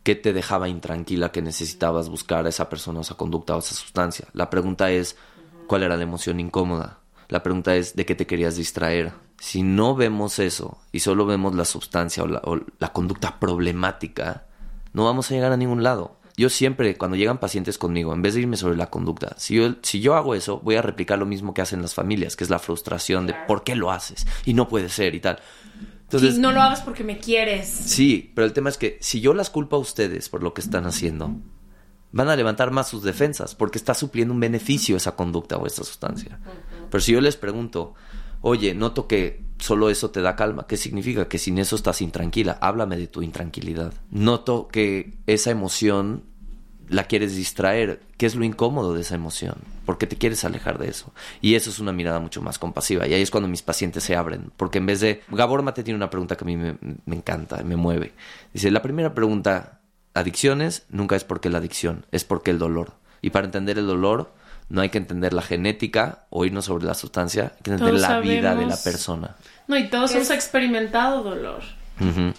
¿qué te dejaba intranquila que necesitabas buscar a esa persona, o esa conducta o esa sustancia? La pregunta es, ¿cuál era la emoción incómoda? La pregunta es, ¿de qué te querías distraer? Si no vemos eso y solo vemos la sustancia o la, o la conducta problemática, no vamos a llegar a ningún lado. Yo siempre, cuando llegan pacientes conmigo, en vez de irme sobre la conducta, si yo, si yo hago eso, voy a replicar lo mismo que hacen las familias, que es la frustración de por qué lo haces y no puede ser y tal. Entonces, no lo hagas porque me quieres. Sí, pero el tema es que si yo las culpo a ustedes por lo que están haciendo, van a levantar más sus defensas porque está supliendo un beneficio esa conducta o esta sustancia. Pero si yo les pregunto, oye, noto que solo eso te da calma, ¿qué significa? Que sin eso estás intranquila. Háblame de tu intranquilidad. Noto que esa emoción la quieres distraer. ¿Qué es lo incómodo de esa emoción? ¿Por qué te quieres alejar de eso? Y eso es una mirada mucho más compasiva. Y ahí es cuando mis pacientes se abren. Porque en vez de... Gabor Mate tiene una pregunta que a mí me, me encanta, me mueve. Dice, la primera pregunta, adicciones, nunca es porque la adicción, es porque el dolor. Y para entender el dolor, no hay que entender la genética o irnos sobre la sustancia, hay que entender la vida de la persona. No, y todos hemos experimentado dolor.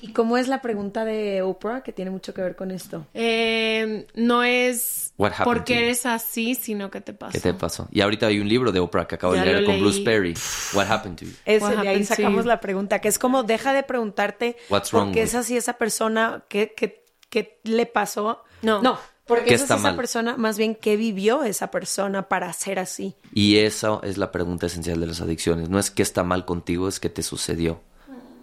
¿Y cómo es la pregunta de Oprah que tiene mucho que ver con esto? Eh, no es porque eres así, sino que te pasó. ¿Qué te pasó? Y ahorita hay un libro de Oprah que acabo de leer con Bruce Perry. What happened to you? Ese, de ahí sacamos la pregunta, que es como deja de preguntarte por qué es así esa persona, qué, qué, qué le pasó. No, no, porque esa es esa persona, más bien, ¿qué vivió esa persona para ser así? Y esa es la pregunta esencial de las adicciones. No es qué está mal contigo, es qué te sucedió.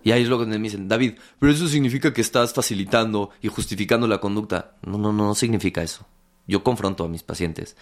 Y ahí es lo que me dicen, David, pero eso significa que estás facilitando y justificando la conducta. No, no, no, no significa eso. Yo confronto a mis pacientes,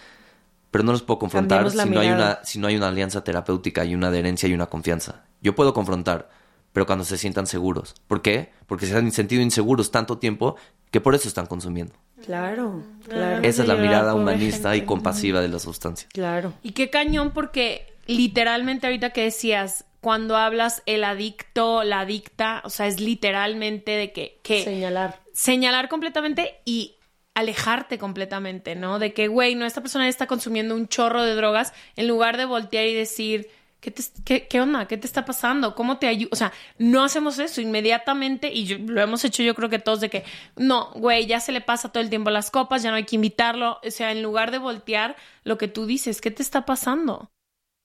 pero no los puedo confrontar si no, hay una, si no hay una alianza terapéutica y una adherencia y una confianza. Yo puedo confrontar, pero cuando se sientan seguros. ¿Por qué? Porque se han sentido inseguros tanto tiempo que por eso están consumiendo. Claro, claro. Esa es la mirada humanista y compasiva de la sustancia. Claro. Y qué cañón porque literalmente ahorita que decías, cuando hablas el adicto, la adicta, o sea, es literalmente de que... que señalar. Señalar completamente y alejarte completamente, ¿no? De que, güey, no, esta persona está consumiendo un chorro de drogas, en lugar de voltear y decir, ¿Qué, te, qué, onda? ¿Qué te está pasando? ¿Cómo te ayuda? O sea, no hacemos eso inmediatamente y lo hemos hecho yo creo que todos de que, no, güey, ya se le pasa todo el tiempo las copas, ya no hay que invitarlo. O sea, en lugar de voltear lo que tú dices, ¿qué te está pasando?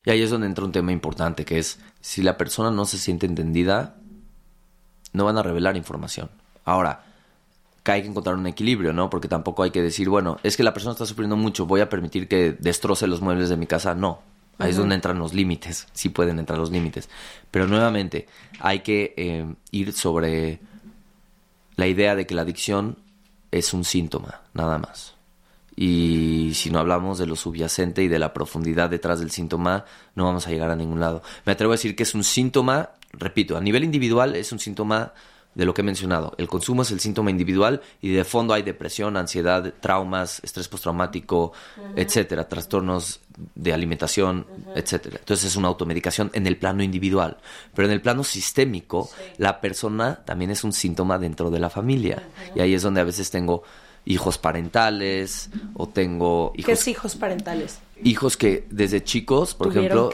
Y ahí es donde entra un tema importante, que es, si la persona no se siente entendida, no van a revelar información. Ahora, hay que encontrar un equilibrio, ¿no? Porque tampoco hay que decir, bueno, es que la persona está sufriendo mucho, voy a permitir que destroce los muebles de mi casa. No, Ahí es donde entran los límites, sí pueden entrar los límites. Pero nuevamente, hay que eh, ir sobre la idea de que la adicción es un síntoma, nada más. Y si no hablamos de lo subyacente y de la profundidad detrás del síntoma, no vamos a llegar a ningún lado. Me atrevo a decir que es un síntoma, repito, a nivel individual es un síntoma de lo que he mencionado. El consumo es el síntoma individual y de fondo hay depresión, ansiedad, traumas, estrés postraumático, etcétera, trastornos de alimentación, etcétera. Entonces es una automedicación en el plano individual, pero en el plano sistémico la persona también es un síntoma dentro de la familia y ahí es donde a veces tengo hijos parentales o tengo hijos... ¿Qué es hijos parentales? hijos que desde chicos, por ejemplo,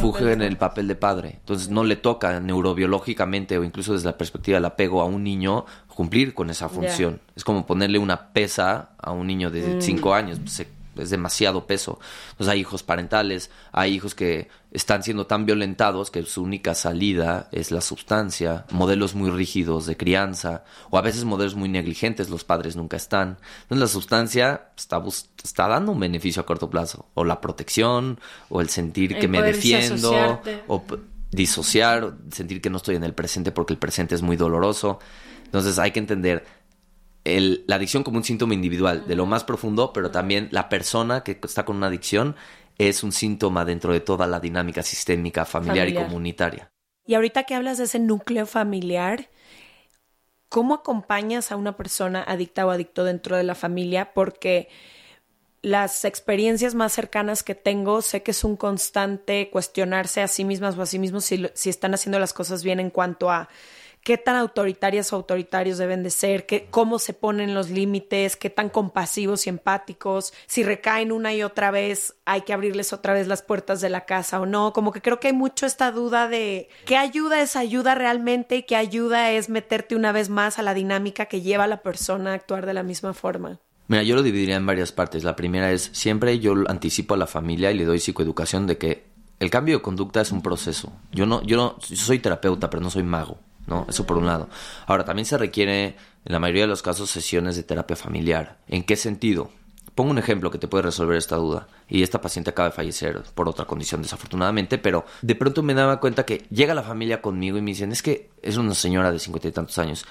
fungen el, papel de padre. Entonces no le toca neurobiológicamente o incluso desde la perspectiva del apego a un niño cumplir con esa función. Es como ponerle una pesa a un niño de 5 mm. años. Se es demasiado peso. Entonces hay hijos parentales, hay hijos que están siendo tan violentados que su única salida es la sustancia, modelos muy rígidos de crianza, o a veces modelos muy negligentes, los padres nunca están. Entonces la sustancia está, está dando un beneficio a corto plazo, o la protección, o el sentir que me defiendo, o disociar, sentir que no estoy en el presente porque el presente es muy doloroso. Entonces hay que entender la adicción como un síntoma individual, de lo más profundo, pero también la persona que está con una adicción es un síntoma dentro de toda la dinámica sistémica, familiar, y comunitaria. Y ahorita que hablas de ese núcleo familiar, ¿cómo acompañas a una persona adicta o adicto dentro de la familia? Porque las experiencias más cercanas que tengo, sé que es un constante cuestionarse a sí mismas o a sí mismos si, si están haciendo las cosas bien en cuanto a qué tan autoritarias o autoritarios deben de ser, qué, cómo se ponen los límites, qué tan compasivos y empáticos, si recaen una y otra vez, hay que abrirles otra vez las puertas de la casa o no. Como que creo que hay mucho esta duda de qué ayuda es ayuda realmente y qué ayuda es meterte una vez más a la dinámica que lleva a la persona a actuar de la misma forma. Mira, yo lo dividiría en varias partes. La primera es, siempre yo anticipo a la familia y le doy psicoeducación de que el cambio de conducta es un proceso. Yo no, yo no, soy terapeuta, pero no soy mago. ¿No? Eso por un lado. Ahora, también se requiere en la mayoría de los casos, sesiones de terapia familiar. ¿En qué sentido? Pongo un ejemplo que te puede resolver esta duda. Y esta paciente acaba de fallecer por otra condición, desafortunadamente, pero de pronto me daba cuenta que llega la familia conmigo y me dicen, es que es una señora de cincuenta y tantos años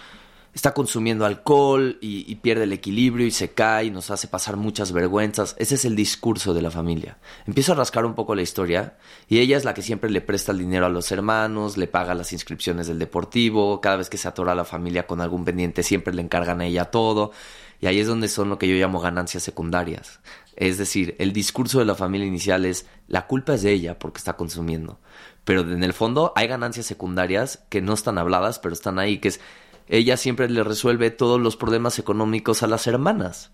está consumiendo alcohol y, pierde el equilibrio y se cae y nos hace pasar muchas vergüenzas. Ese es el discurso de la familia. Empiezo a rascar un poco la historia y ella es la que siempre le presta el dinero a los hermanos, le paga las inscripciones del deportivo, cada vez que se atora la familia con algún pendiente siempre le encargan a ella todo. Y ahí es donde son lo que yo llamo ganancias secundarias. Es decir, el discurso de la familia inicial es la culpa es de ella porque está consumiendo. Pero en el fondo hay ganancias secundarias que no están habladas, pero están ahí, que es ella siempre le resuelve todos los problemas económicos a las hermanas.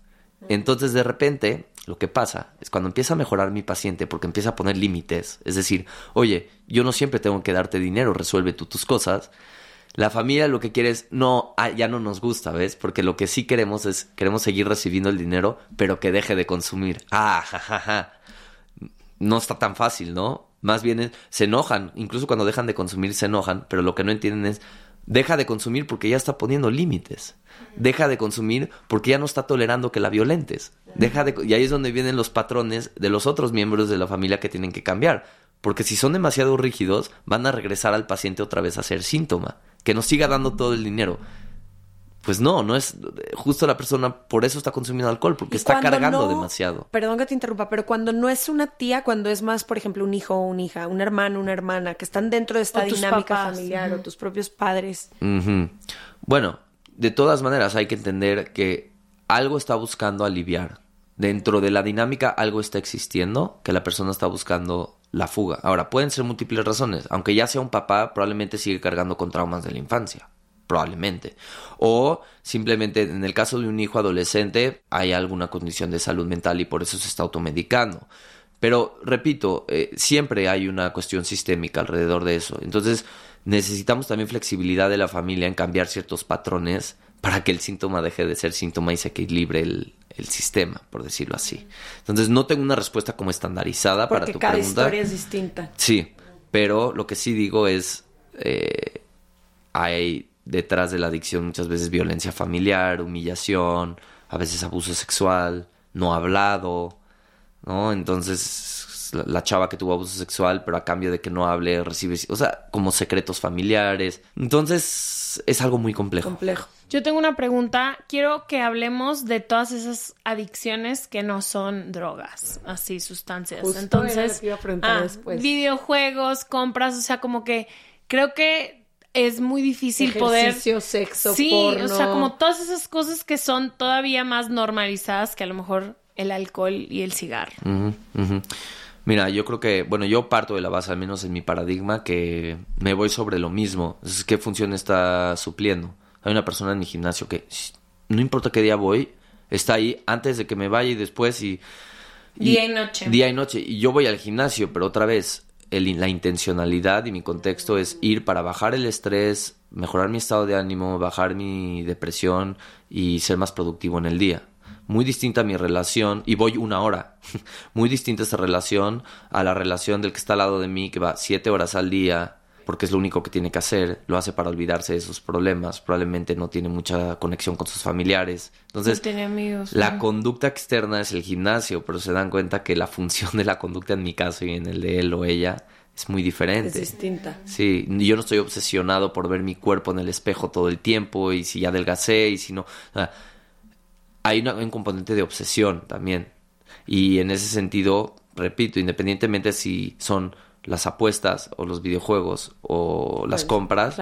Entonces de repente lo que pasa es cuando empieza a mejorar mi paciente porque empieza a poner límites, es decir, oye, yo no siempre tengo que darte dinero, resuelve tú tus cosas. La familia lo que quiere es, no, ah, ya no nos gusta, ¿ves? Porque lo que sí queremos es, queremos seguir recibiendo el dinero, pero que deje de consumir. Ah, jajaja. No está tan fácil, ¿no? Más bien se enojan, incluso cuando dejan de consumir se enojan, pero lo que no entienden es, Deja de consumir porque ya está poniendo límites. Deja de consumir porque ya no está tolerando que la violentes. Deja de, y ahí es donde vienen los patrones de los otros miembros de la familia que tienen que cambiar. Porque si son demasiado rígidos, van a regresar al paciente otra vez a ser síntoma. Que nos siga dando todo el dinero. Pues no, no es justo la persona por eso está consumiendo alcohol, porque está cargando demasiado. Perdón que te interrumpa, pero cuando no es una tía, cuando es más, por ejemplo, un hijo o una hija, un hermano, una hermana, que están dentro de esta dinámica familiar o tus propios padres. Bueno, de todas maneras hay que entender que algo está buscando aliviar. Dentro de la dinámica algo está existiendo que la persona está buscando la fuga. Ahora, pueden ser múltiples razones. Aunque ya sea un papá, probablemente sigue cargando con traumas de la infancia probablemente. O simplemente en el caso de un hijo adolescente hay alguna condición de salud mental y por eso se está automedicando. Pero repito, eh, siempre hay una cuestión sistémica alrededor de eso. Entonces necesitamos también flexibilidad de la familia en cambiar ciertos patrones para que el síntoma deje de ser síntoma y se equilibre el, el sistema, por decirlo así. Entonces no tengo una respuesta como estandarizada para tu cada pregunta. historia es distinta. Sí, pero lo que sí digo es eh, hay detrás de la adicción muchas veces violencia familiar, humillación, a veces abuso sexual, no hablado, ¿no? Entonces la, chava que tuvo abuso sexual, pero a cambio de que no hable, recibe, o sea, como secretos familiares. Entonces es algo muy complejo. Complejo. Yo tengo una pregunta. Quiero que hablemos de todas esas adicciones que no son drogas, así sustancias. Entonces, ah, videojuegos, compras, o sea, como que creo que es muy difícil Ejercicio, poder. sexo, sí, o sea, como todas esas cosas que son todavía más normalizadas que a lo mejor el alcohol y el cigarro. Mira, yo creo que, bueno, yo parto de la base, al menos en mi paradigma, que me voy sobre lo mismo. Es ¿Qué función está supliendo? Hay una persona en mi gimnasio que, no importa qué día voy, está ahí antes de que me vaya y después y día y noche. Día y noche. Y yo voy al gimnasio, pero otra vez, la intencionalidad y mi contexto es ir para bajar el estrés, mejorar mi estado de ánimo, bajar mi depresión y ser más productivo en el día. Muy distinta mi relación, y voy una hora, muy distinta esta relación a la relación del que está al lado de mí, que va siete horas al día, porque es lo único que tiene que hacer, lo hace para olvidarse de sus problemas, probablemente no tiene mucha conexión con sus familiares. Entonces, tiene amigos, la conducta externa es el gimnasio, pero se dan cuenta que la función de la conducta en mi caso y en el de él o ella es muy diferente. Es distinta. Sí, yo no estoy obsesionado por ver mi cuerpo en el espejo todo el tiempo y si ya adelgacé y si no. hay un componente de obsesión también. Y en ese sentido, repito, independientemente si son las apuestas o los videojuegos o las pues, compras,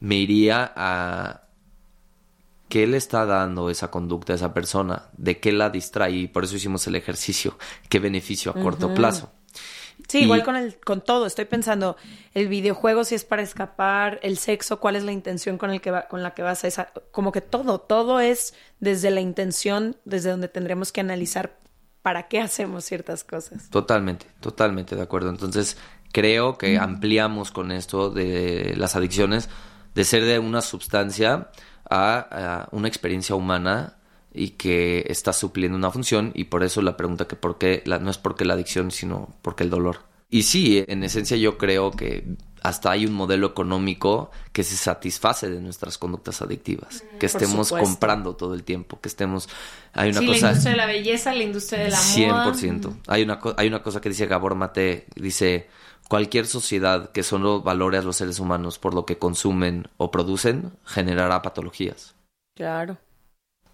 me iría a qué le está dando esa conducta a esa persona, de qué la distrae y por eso hicimos el ejercicio, qué beneficio a corto plazo. Sí, igual con el con todo, estoy pensando el videojuego si es para escapar, el sexo, cuál es la intención con el que va, con la que vas a esa como que todo, todo es desde la intención, desde donde tendremos que analizar para qué hacemos ciertas cosas. Totalmente, totalmente de acuerdo. Entonces, creo que ampliamos con esto de las adicciones de ser de una sustancia a, una experiencia humana y que está supliendo una función y por eso la pregunta que por qué la, no es porque la adicción sino porque el dolor y sí en esencia yo creo que hasta hay un modelo económico que se satisface de nuestras conductas adictivas, que estemos comprando todo el tiempo, que estemos hay una sí, cosa la industria de la belleza, la industria de la moda. 100%. Hay una, hay una cosa que dice Gabor Mate, dice, cualquier sociedad que solo valore a los seres humanos por lo que consumen o producen, generará patologías. Claro.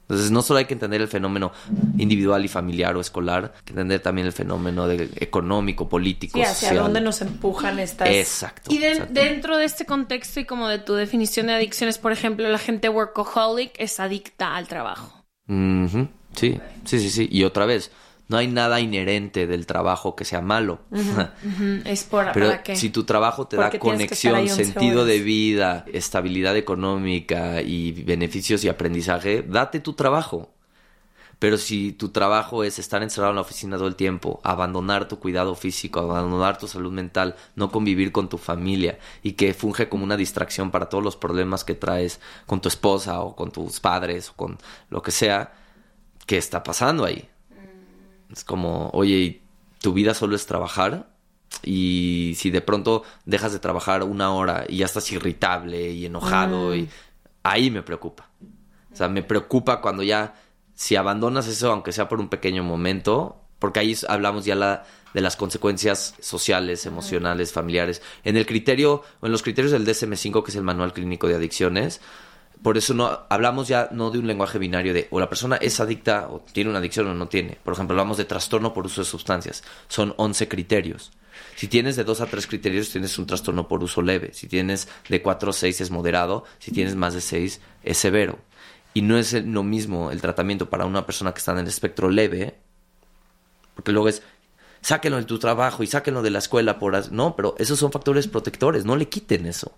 Entonces, no solo hay que entender el fenómeno individual y familiar o escolar, hay que entender también el fenómeno de- económico, político, Sí, hacia social. dónde nos empujan estas... Exacto. Y de- exacto. dentro de este contexto y como de tu definición de adicciones, por ejemplo, la gente workaholic es adicta al trabajo. Sí, sí, sí, sí. Y otra vez, no hay nada inherente del trabajo que sea malo. Es por, Pero para qué. si tu trabajo te da conexión, ahí 11 sentido de vida, estabilidad económica y beneficios y aprendizaje, date tu trabajo. Pero si tu trabajo es estar encerrado en la oficina todo el tiempo, abandonar tu cuidado físico, abandonar tu salud mental, no convivir con tu familia y que funge como una distracción para todos los problemas que traes con tu esposa o con tus padres o con lo que sea, ¿qué está pasando ahí? Es como, oye, tu vida solo es trabajar y si de pronto dejas de trabajar una hora y ya estás irritable y enojado, y ahí me preocupa. O sea, me preocupa cuando ya, si abandonas eso, aunque sea por un pequeño momento, porque ahí hablamos ya la, de las consecuencias sociales, emocionales, familiares. En el criterio, o en los criterios del DSM-5, que es el Manual Clínico de Adicciones, por eso no hablamos ya no de un lenguaje binario de o la persona es adicta o tiene una adicción o no tiene. Por ejemplo, hablamos de trastorno por uso de sustancias. Son 11 criterios. Si tienes de 2 a 3 criterios, tienes un trastorno por uso leve. Si tienes de 4 a 6 es moderado. Si tienes más de 6 es severo. Y no es lo mismo el tratamiento para una persona que está en el espectro leve, porque luego es sáquenlo de tu trabajo y sáquenlo de la escuela por as-". no, pero esos son factores protectores, no le quiten eso.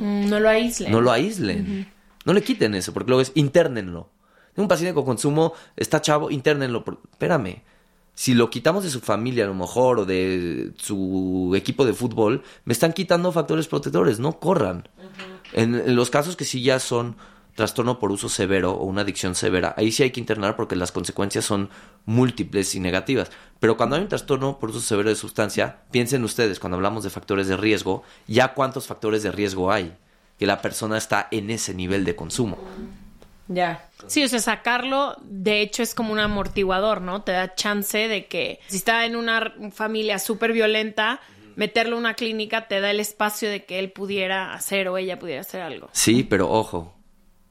Mm, No lo aíslen. No lo aíslen. No le quiten eso, porque luego es internenlo. Un paciente con consumo está chavo, internenlo. por- Espérame. Si lo quitamos de su familia a lo mejor o de su equipo de fútbol, me están quitando factores protectores, no corran. en, en los casos que sí ya son trastorno por uso severo o una adicción severa, ahí sí hay que internar porque las consecuencias son múltiples y negativas. Pero cuando hay un trastorno por uso severo de sustancia, piensen ustedes, cuando hablamos de factores de riesgo, ya cuántos factores de riesgo hay que la persona está en ese nivel de consumo. Ya. Sí, o sea, sacarlo, de hecho, es como un amortiguador, ¿no? Te da chance de que si está en una familia súper violenta, meterlo en una clínica te da el espacio de que él pudiera hacer o ella pudiera hacer algo. Sí, pero ojo,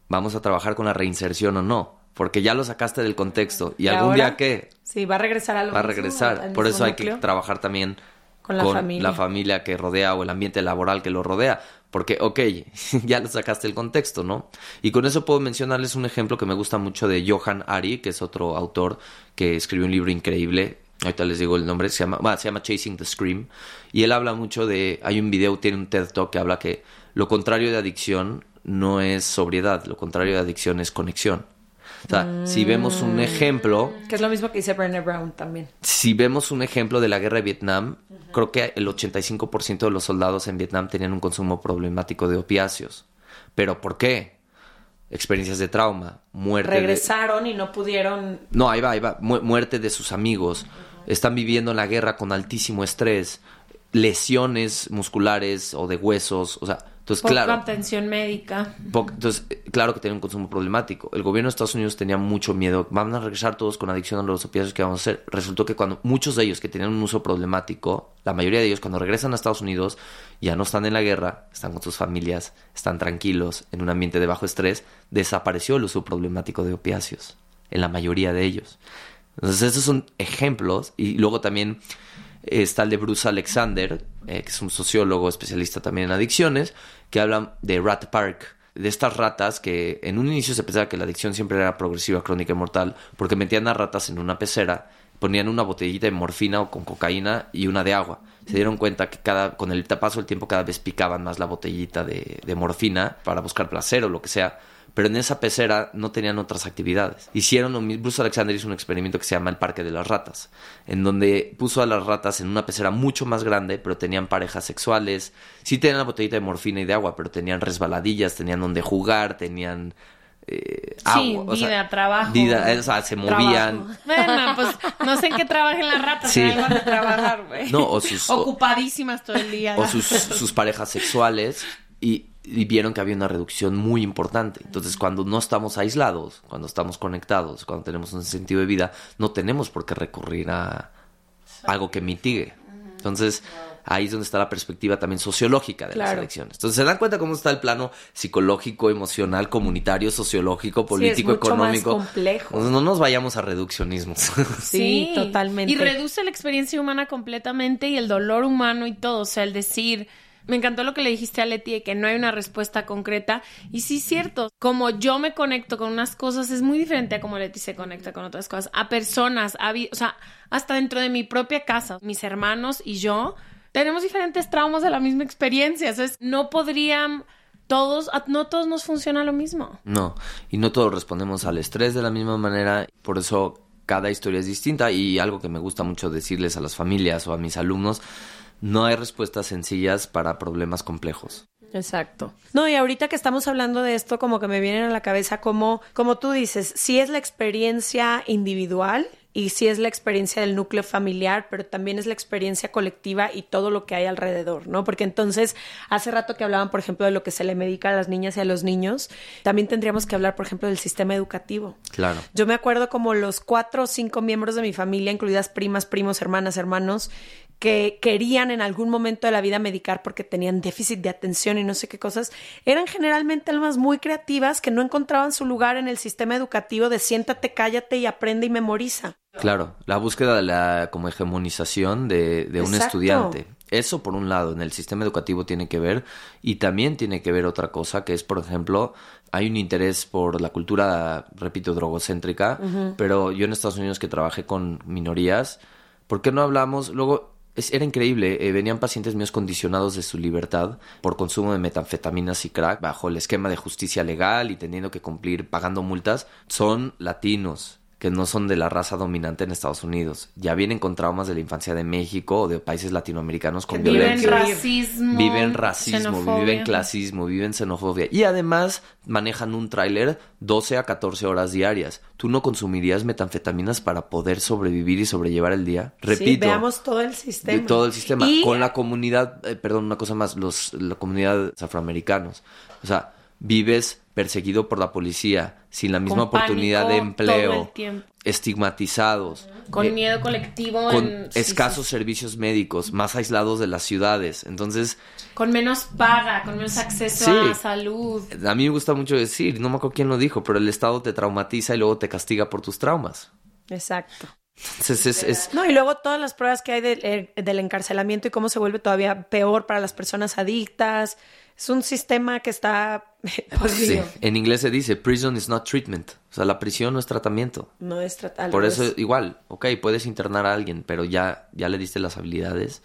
vamos a trabajar con la reinserción o no, porque ya lo sacaste del contexto y, ¿Y algún ahora? día qué Sí, va a regresar a lo va a regresar. Por eso hay que trabajar también Con la familia. la familia que rodea o el ambiente laboral que lo rodea. Porque, ok, ya lo sacaste el contexto, ¿no? Y con eso puedo mencionarles un ejemplo que me gusta mucho de Johan Ari, que es otro autor que escribió un libro increíble. Ahorita les digo el nombre, se llama, bueno, se llama Chasing the Scream. Y él habla mucho de, hay un video, tiene un TED Talk que habla que lo contrario de adicción no es sobriedad, lo contrario de adicción es conexión. O sea, si vemos un ejemplo, Que es lo mismo que dice Brené Brown también. si vemos un ejemplo de la guerra de Vietnam, creo que el 85% de los soldados en Vietnam tenían un consumo problemático de opiáceos. ¿Pero por qué? Experiencias de trauma, muerte. de- Regresaron y no pudieron... No, ahí va, ahí va. Mu- muerte de sus amigos. Están viviendo la guerra con altísimo estrés, lesiones musculares o de huesos. O sea, entonces, Poca claro. atención médica. Entonces, eh, claro que tiene un consumo problemático. El gobierno de Estados Unidos tenía mucho miedo. Van a regresar todos con adicción a los opiáceos que vamos a hacer. Resultó que cuando muchos de ellos que tenían un uso problemático, la mayoría de ellos cuando regresan a Estados Unidos ya no están en la guerra, están con sus familias, están tranquilos, en un ambiente de bajo estrés, desapareció el uso problemático de opiáceos en la mayoría de ellos. Entonces, estos son ejemplos. Y luego también eh, está el de Bruce Alexander, eh, que es un sociólogo especialista también en adicciones, que habla de Rat Park, de estas ratas que en un inicio se pensaba que la adicción siempre era progresiva, crónica y mortal, porque metían a ratas en una pecera, ponían una botellita de morfina o con cocaína y una de agua. Se dieron cuenta que cada, con el paso del tiempo cada vez picaban más la botellita de, de morfina para buscar placer o lo que sea pero en esa pecera no tenían otras actividades. Hicieron lo mismo, Bruce Alexander hizo un experimento que se llama el Parque de las Ratas, en donde puso a las ratas en una pecera mucho más grande, pero tenían parejas sexuales, sí tenían la botellita de morfina y de agua, pero tenían resbaladillas, tenían donde jugar, tenían eh, Sí, agua, o vida, sea, trabajo. vida, eh, o sea, se movían. Bueno, pues no sé en qué trabajen las ratas, Sí. pero ahí van a trabajar, güey. No, o sus- Ocupadísimas todo el día. o sus, sus parejas sexuales y, y vieron que había una reducción muy importante. Entonces, cuando no estamos aislados, cuando estamos conectados, cuando tenemos un sentido de vida, no tenemos por qué recurrir a algo que mitigue. Entonces, ahí es donde está la perspectiva también sociológica de las elecciones. Entonces, se dan cuenta cómo está el plano psicológico, emocional, comunitario, sociológico, Sí, es político, más económico. complejo. No nos vayamos a reduccionismos. Sí, totalmente. Y reduce la experiencia humana completamente y el dolor humano y todo. O sea, el decir. Me encantó lo que le dijiste a Leti que no hay una respuesta concreta. Y sí, cierto. Como yo me conecto con unas cosas, es muy diferente a como Leti se conecta con otras cosas. A personas, a o sea, hasta dentro de mi propia casa, mis hermanos y yo tenemos diferentes traumas de la misma experiencia. Entonces, no podrían todos, no todos nos funciona lo mismo. No, y no todos respondemos al estrés de la misma manera, por eso cada historia es distinta y algo que me gusta mucho decirles a las familias o a mis alumnos, no hay respuestas sencillas para problemas complejos. Exacto. No, y ahorita que estamos hablando de esto, como que me vienen a la cabeza como, como tú dices, sí es la experiencia individual y sí es la experiencia del núcleo familiar, pero también es la experiencia colectiva y todo lo que hay alrededor, ¿no? Porque entonces, hace rato que hablaban, por ejemplo, de lo que se le medica a las niñas y a los niños, también tendríamos que hablar, por ejemplo, del sistema educativo. Claro. Yo me acuerdo como los cuatro o cinco miembros de mi familia, incluidas primas, primos, hermanas, hermanos, que querían en algún momento de la vida medicar porque tenían déficit de atención y no sé qué cosas, eran generalmente almas muy creativas que no encontraban su lugar en el sistema educativo de siéntate, cállate y aprende y memoriza. Claro, la búsqueda de la como hegemonización de, de un estudiante. Eso por un lado, en el sistema educativo tiene que ver y también tiene que ver otra cosa que es, por ejemplo, hay un interés por la cultura, repito, drogocéntrica, pero yo en Estados Unidos que trabajé con minorías, ¿por qué no hablamos? Luego, era increíble, eh, venían pacientes míos condicionados de su libertad por consumo de metanfetaminas y crack bajo el esquema de justicia legal y teniendo que cumplir pagando multas, son latinos que no son de la raza dominante en Estados Unidos. Ya vienen con traumas de la infancia de México o de países latinoamericanos con viven violencia. racismo. Viven racismo, xenofobia. viven clasismo, viven xenofobia. Y además manejan un tráiler 12 a 14 horas diarias. ¿Tú no consumirías metanfetaminas para poder sobrevivir y sobrellevar el día? Sí, Repito. veamos todo el de sistema. todo el sistema. Y Con la comunidad, eh, perdón, una cosa más, los, la comunidad afroamericanos. O sea, vives perseguido por la policía, sin la misma Con oportunidad de pánico empleo, estigmatizados. Con eh, miedo colectivo. con en- escasos sí, servicios médicos, más aislados de las ciudades. Entonces. Con menos paga, con menos acceso Sí. a salud. a mí me gusta mucho decir, no me acuerdo quién lo dijo, pero el Estado te traumatiza y luego te castiga por tus traumas. Exacto. Entonces, es, es- No, y luego todas las pruebas que hay de- eh, del encarcelamiento y cómo se vuelve todavía peor para las personas adictas. Es un sistema que está sí, en inglés se dice, prison is not treatment. O sea, la prisión no es tratamiento. No es tratar. Por eso, igual, ok, puedes internar a alguien, pero ya, ya le diste las habilidades,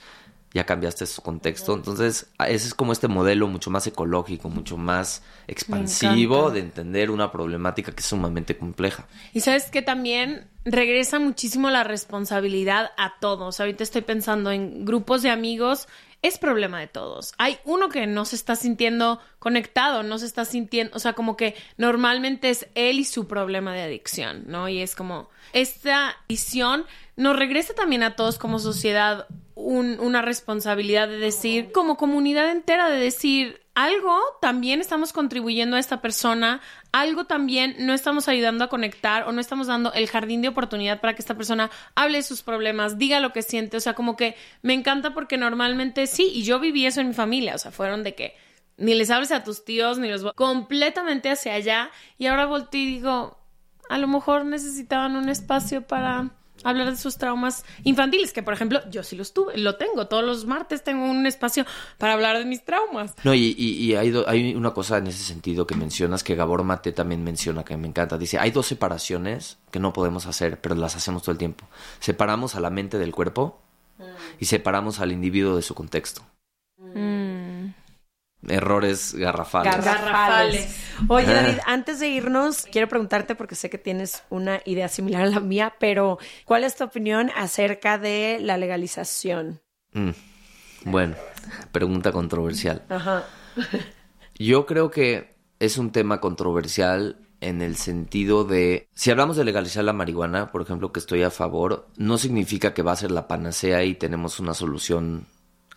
ya cambiaste su contexto. Entonces, a- ese es como este modelo mucho más ecológico, mucho más expansivo de entender una problemática que es sumamente compleja. Y sabes que también regresa muchísimo la responsabilidad a todos. Ahorita estoy pensando en grupos de amigos. Es problema de todos. Hay uno que no se está sintiendo conectado, no se está sintiendo, o sea, como que normalmente es él y su problema de adicción, ¿no? Y es como esta visión nos regresa también a todos como sociedad un- una responsabilidad de decir, como comunidad entera, de decir, algo también estamos contribuyendo a esta persona, algo también no estamos ayudando a conectar o no estamos dando el jardín de oportunidad para que esta persona hable de sus problemas, diga lo que siente, o sea, como que me encanta porque normalmente sí, y yo viví eso en mi familia, o sea, fueron de que ni les hables a tus tíos, ni los... completamente hacia allá, y ahora volteo y digo, a lo mejor necesitaban un espacio para hablar de sus traumas infantiles, que por ejemplo yo sí los tuve, lo tengo, todos los martes tengo un espacio para hablar de mis traumas. No, y, y- y hay, do- hay una cosa en ese sentido que mencionas, que Gabor Mate también menciona, que me encanta. Dice, hay dos separaciones que no podemos hacer, pero las hacemos todo el tiempo. Separamos a la mente del cuerpo y separamos al individuo de su contexto. Errores garrafales. Garrafales. Oye. David, antes de irnos, quiero preguntarte, porque sé que tienes una idea similar a la mía, pero ¿cuál es tu opinión acerca de la legalización? Mm, Bueno, pregunta controversial. Ajá. Yo creo que es un tema controversial en el sentido de, si hablamos de legalizar la marihuana, por ejemplo, que estoy a favor, no significa que va a ser la panacea y tenemos una solución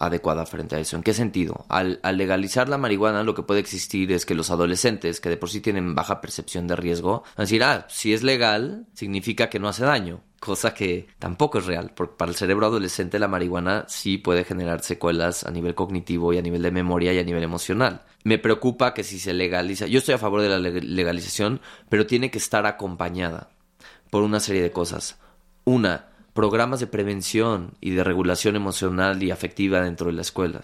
adecuada frente a eso. ¿En qué sentido? Al, legalizar la marihuana lo que puede existir es que los adolescentes, que de por sí tienen baja percepción de riesgo, van a decir, ah, si es legal, significa que no hace daño. Cosa que tampoco es real, porque para el cerebro adolescente la marihuana sí puede generar secuelas a nivel cognitivo y a nivel de memoria y a nivel emocional. Me preocupa que si se legaliza, yo estoy a favor de la legalización, pero tiene que estar acompañada por una serie de cosas. Una, programas de prevención y de regulación emocional y afectiva dentro de la escuela,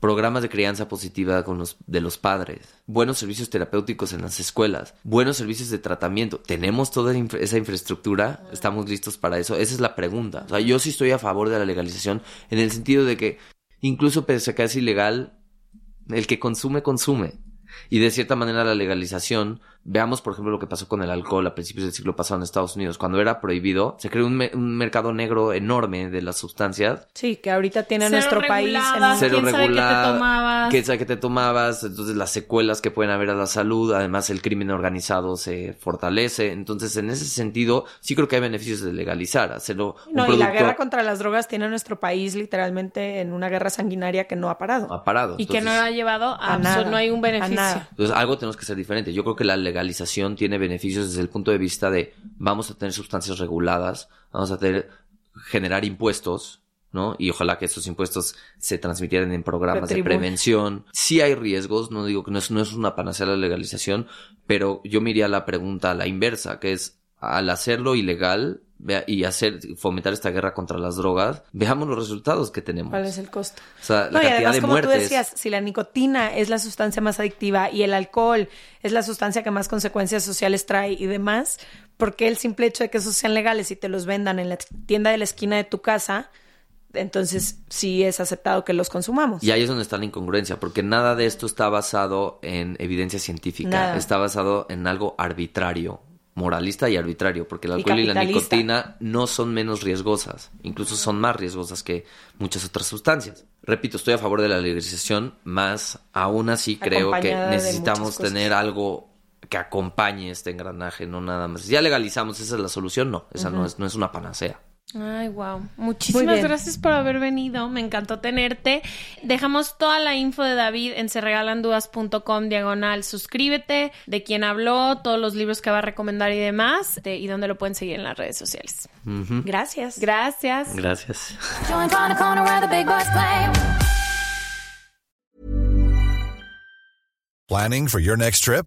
programas de crianza positiva con los, de los padres, buenos servicios terapéuticos en las escuelas, buenos servicios de tratamiento. ¿Tenemos toda esa infraestructura? ¿Estamos listos para eso? Esa es la pregunta. O sea, yo sí estoy a favor de la legalización en el sentido de que incluso pese a que es ilegal, el que consume, consume. Y de cierta manera la legalización Veamos, por ejemplo, lo que pasó con el alcohol a principios del siglo pasado en Estados Unidos. Cuando era prohibido, se creó un, mercado negro enorme de las sustancias. Sí, que ahorita tiene nuestro país. Cero regulado. ¿Quién sabe que te tomabas? Entonces, las secuelas que pueden haber a la salud. Además, el crimen organizado se fortalece. Entonces, en ese sentido, sí creo que hay beneficios de legalizar, hacerlo. No, y la guerra contra las drogas tiene a nuestro país literalmente en una guerra sanguinaria que no ha parado. Ha parado. Y que no ha llevado a, nada. No hay un beneficio. Entonces, algo tenemos que ser diferente. Yo creo que la legalización tiene beneficios desde el punto de vista de vamos a tener sustancias reguladas, vamos a tener generar impuestos, ¿no? Y ojalá que esos impuestos se transmitieran en programas de prevención. Sí hay riesgos, no digo que no es, no es una panacea la legalización, pero yo me iría a la pregunta a la inversa, que es al hacerlo ilegal, y hacer fomentar esta guerra contra las drogas, veamos los resultados que tenemos. ¿Cuál es el costo? O sea, la cantidad de como tú decías, si la nicotina es la sustancia más adictiva y el alcohol es la sustancia que más consecuencias sociales trae y demás, ¿por qué el simple hecho de que esos sean legales y te los vendan en la tienda de la esquina de tu casa? Entonces sí es aceptado que los consumamos. Y ahí es donde está la incongruencia, porque nada de esto está basado en evidencia científica, está basado en algo arbitrario, moralista y arbitrario, porque el alcohol y, la nicotina no son menos riesgosas, incluso son más riesgosas que muchas otras sustancias. Repito, estoy a favor de la legalización, más aún así creo que necesitamos tener algo que acompañe este engranaje, no nada más. Ya legalizamos, esa es la solución, no, esa no, es, no es una panacea. Ay, wow. Muchísimas gracias por haber venido. Me encantó tenerte. Dejamos toda la info de David en serregalandudas.com diagonal. Suscríbete, de quién habló, todos los libros que va a recomendar y demás, y dónde lo pueden seguir en las redes sociales. Gracias. Gracias. Gracias. Planning for your next trip?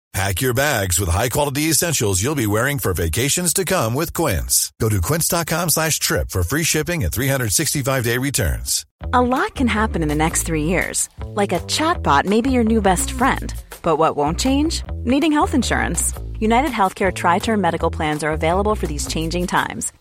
Pack your bags with high-quality essentials you'll be wearing for vacations to come with Quince. Go to quince.com slash trip for free shipping and 365-day returns. A lot can happen in the next three years. Like a chatbot may be your new best friend. But what won't change? Needing health insurance. United Healthcare Tri-Term Medical Plans are available for these changing times